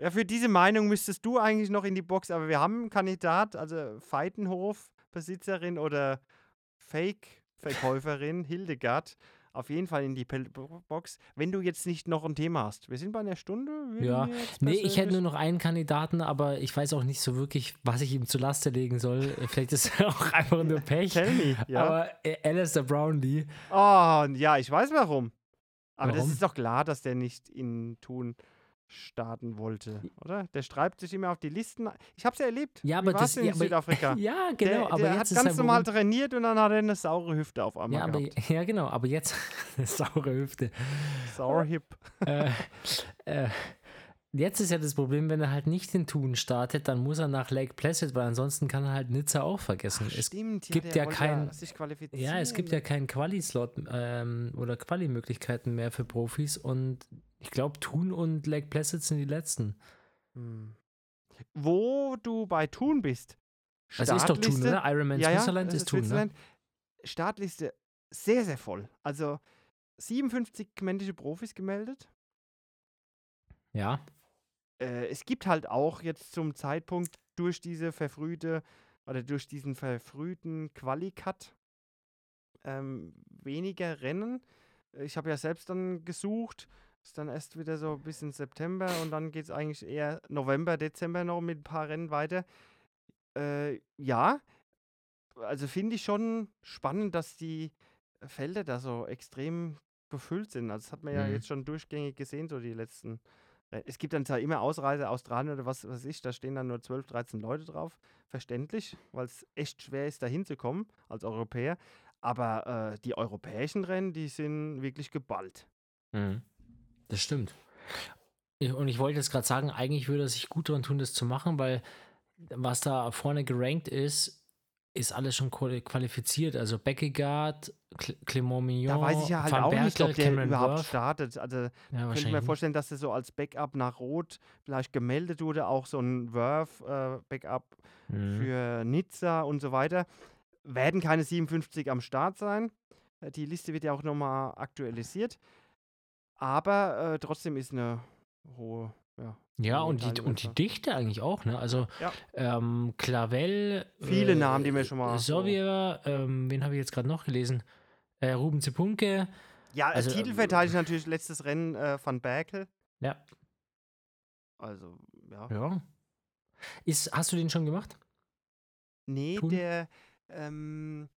Ja, für diese Meinung müsstest du eigentlich noch in die Box, aber wir haben einen Kandidat, also Feitenhof-Besitzerin oder Fake-Verkäuferin Hildegard, auf jeden Fall in die Pel- Box, wenn du jetzt nicht noch ein Thema hast. Wir sind bei einer Stunde. Ja. Nee, ich hätte nur noch einen Kandidaten, aber ich weiß auch nicht so wirklich, was ich ihm zu Laste legen soll. Vielleicht ist er auch einfach nur Pech. Tell me, ja. Aber äh, Alistair Brownlee, Oh, ja, ich weiß warum. Aber das Warum? ist doch klar, dass der nicht in Thun starten wollte, oder? Der schreibt sich immer auf die Listen. Ich habe es ja erlebt. Ja, aber das- in ja, Südafrika. ja, genau, der, aber der hat ganz normal trainiert und dann hat er eine saure Hüfte auf einmal Ja, aber, gehabt. ja, genau, aber jetzt eine saure Hüfte. Saure Hip. äh, äh, jetzt ist ja das Problem, wenn er halt nicht in Thun startet, dann muss er nach Lake Placid, weil ansonsten kann er halt Nizza auch vergessen. es Stimmt, gibt der ja wollte kein- sich qualifizieren. Ja, es gibt ja keinen Quali-Slot ähm, oder Quali-Möglichkeiten mehr für Profis und ich glaube, Thun und Lake Placid sind die letzten. Hm. Wo du bei Thun bist. Also ist doch Thun, oder? Ironman ja, ja, Switzerland das ist Thun, ne? Startliste sehr, sehr voll. Also 57 männliche Profis gemeldet. Ja. äh, es gibt halt auch jetzt zum Zeitpunkt durch diese verfrühte oder durch diesen verfrühten Quali-Cut ähm, weniger Rennen. Ich habe ja selbst dann gesucht. Ist dann erst wieder so bis in September und dann geht es eigentlich eher November, Dezember noch mit ein paar Rennen weiter. Äh, ja, also finde ich schon spannend, dass die Felder da so extrem befüllt sind. Also das hat man ja Mhm. jetzt schon durchgängig gesehen, so die letzten. Es gibt dann zwar immer Ausreise Australien oder was weiß ich, da stehen dann nur 12, 13 Leute drauf. Verständlich, weil es echt schwer ist, da hinzukommen als Europäer. Aber äh, die europäischen Rennen, die sind wirklich geballt. Mhm. Das stimmt. Und ich wollte jetzt gerade sagen, eigentlich würde es sich gut daran tun, das zu machen, weil was da vorne gerankt ist, ist alles schon quali- qualifiziert. Also Beckegaard, Cle- Clement Mignon, Da weiß ich ja halt Van auch nicht, Berkel, ob der Cameron überhaupt Worth. startet. Also Ja, könnte ich mir vorstellen, dass er so als Backup nach Rot vielleicht gemeldet wurde, auch so ein Worth-Backup nicht. Mhm. für Nizza und so weiter. Werden keine 57 am Start sein. Äh, Die Liste wird ja auch nochmal aktualisiert. Aber äh, trotzdem ist eine hohe. Ja, Ja, und die, und die. Dichte eigentlich auch, ne? Also Ja. ähm, Clavel, Viele Namen, die mir schon mal so- Sovier, ähm, wen habe ich jetzt gerade noch gelesen? Äh, Ruben Zipunke, Ja, Also, also, Titelverteidiger natürlich letztes Rennen äh, von Berkel. ja, Also, ja. ja. Ist, hast du den schon gemacht? Nee, Tun? der ähm,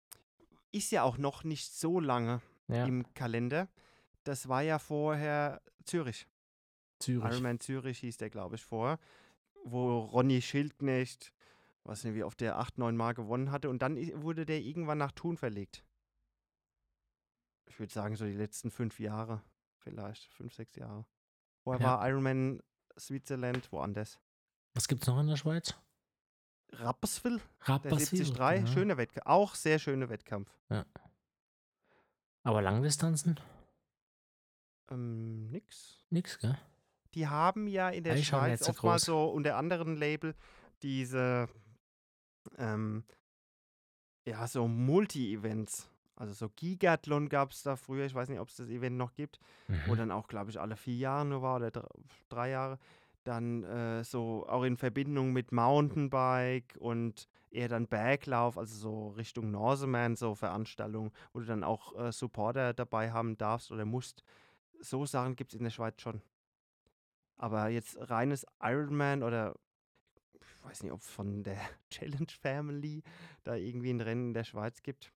ist ja auch noch nicht so lange Ja, im Kalender. Das war ja vorher Zürich. Zürich. Ironman Zürich hieß der, glaube ich, vorher. Wo Ronny Schildknecht, weiß nicht, wie oft der 8, 9 Mal gewonnen hatte. Und dann wurde der irgendwann nach Thun verlegt. Ich würde sagen, so die letzten fünf Jahre, vielleicht, fünf, sechs Jahre. Vorher Ja. war Ironman Switzerland woanders. Was gibt's noch in der Schweiz? Rapperswil, Rapperswil, 73, ja. schöner Wettkampf. Auch sehr schöner Wettkampf. Aber Langdistanzen? Ähm, nix. Nix, gell? Die haben ja in der Schweiz so oftmals groß. so unter anderen Label diese, ähm, ja, so Multi-Events. Also so Gigathlon gab es da früher, ich weiß nicht, ob es das Event noch gibt, wo Mhm. dann auch, glaube ich, alle vier Jahre nur war oder dr drei Jahre. Dann äh, so auch in Verbindung mit Mountainbike und eher dann Berglauf, also so Richtung Norseman, so Veranstaltungen, wo du dann auch äh, Supporter dabei haben darfst oder musst. So Sachen gibt es in der Schweiz schon. Aber jetzt reines Ironman oder ich weiß nicht, ob es von der Challenge Family da irgendwie ein Rennen in der Schweiz gibt.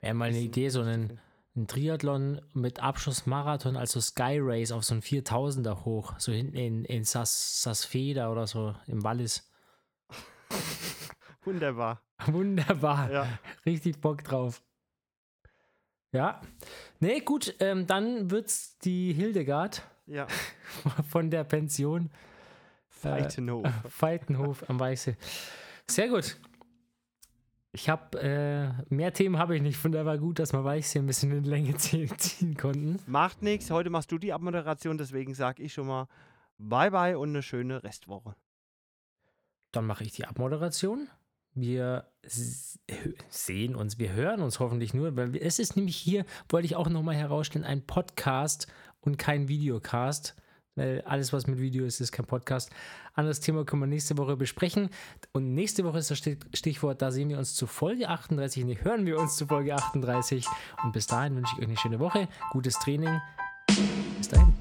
Wäre mal eine Idee, so einen, einen Triathlon mit Abschlussmarathon, also Sky Race auf so einen 4000er hoch, so hinten in, in Sas, Sasfeda oder so im Wallis. Wunderbar. Wunderbar. Ja. Richtig Bock drauf. Ja. Nee, gut, ähm, dann wird's die Hildegard Ja. von der Pension Feitenhof. Feitenhof am Weiße. Sehr gut. Ich habe äh, mehr Themen habe ich nicht, von daher war gut, dass wir Weichsee ein bisschen in die Länge ziehen, ziehen konnten. Macht nichts. Heute machst du die Abmoderation, deswegen sage ich schon mal Bye bye und eine schöne Restwoche. Dann mache ich die Abmoderation. Wir sehen uns, wir hören uns hoffentlich nur, weil es ist nämlich hier, wollte ich auch nochmal herausstellen, ein Podcast und kein Videocast. Weil alles, was mit Video ist, ist kein Podcast. Anderes Thema können wir nächste Woche besprechen. Und nächste Woche ist das Stich- Stichwort, da sehen wir uns zu Folge 38, nee, hören wir uns zu Folge 38. Und bis dahin wünsche ich euch eine schöne Woche, gutes Training. Bis dahin.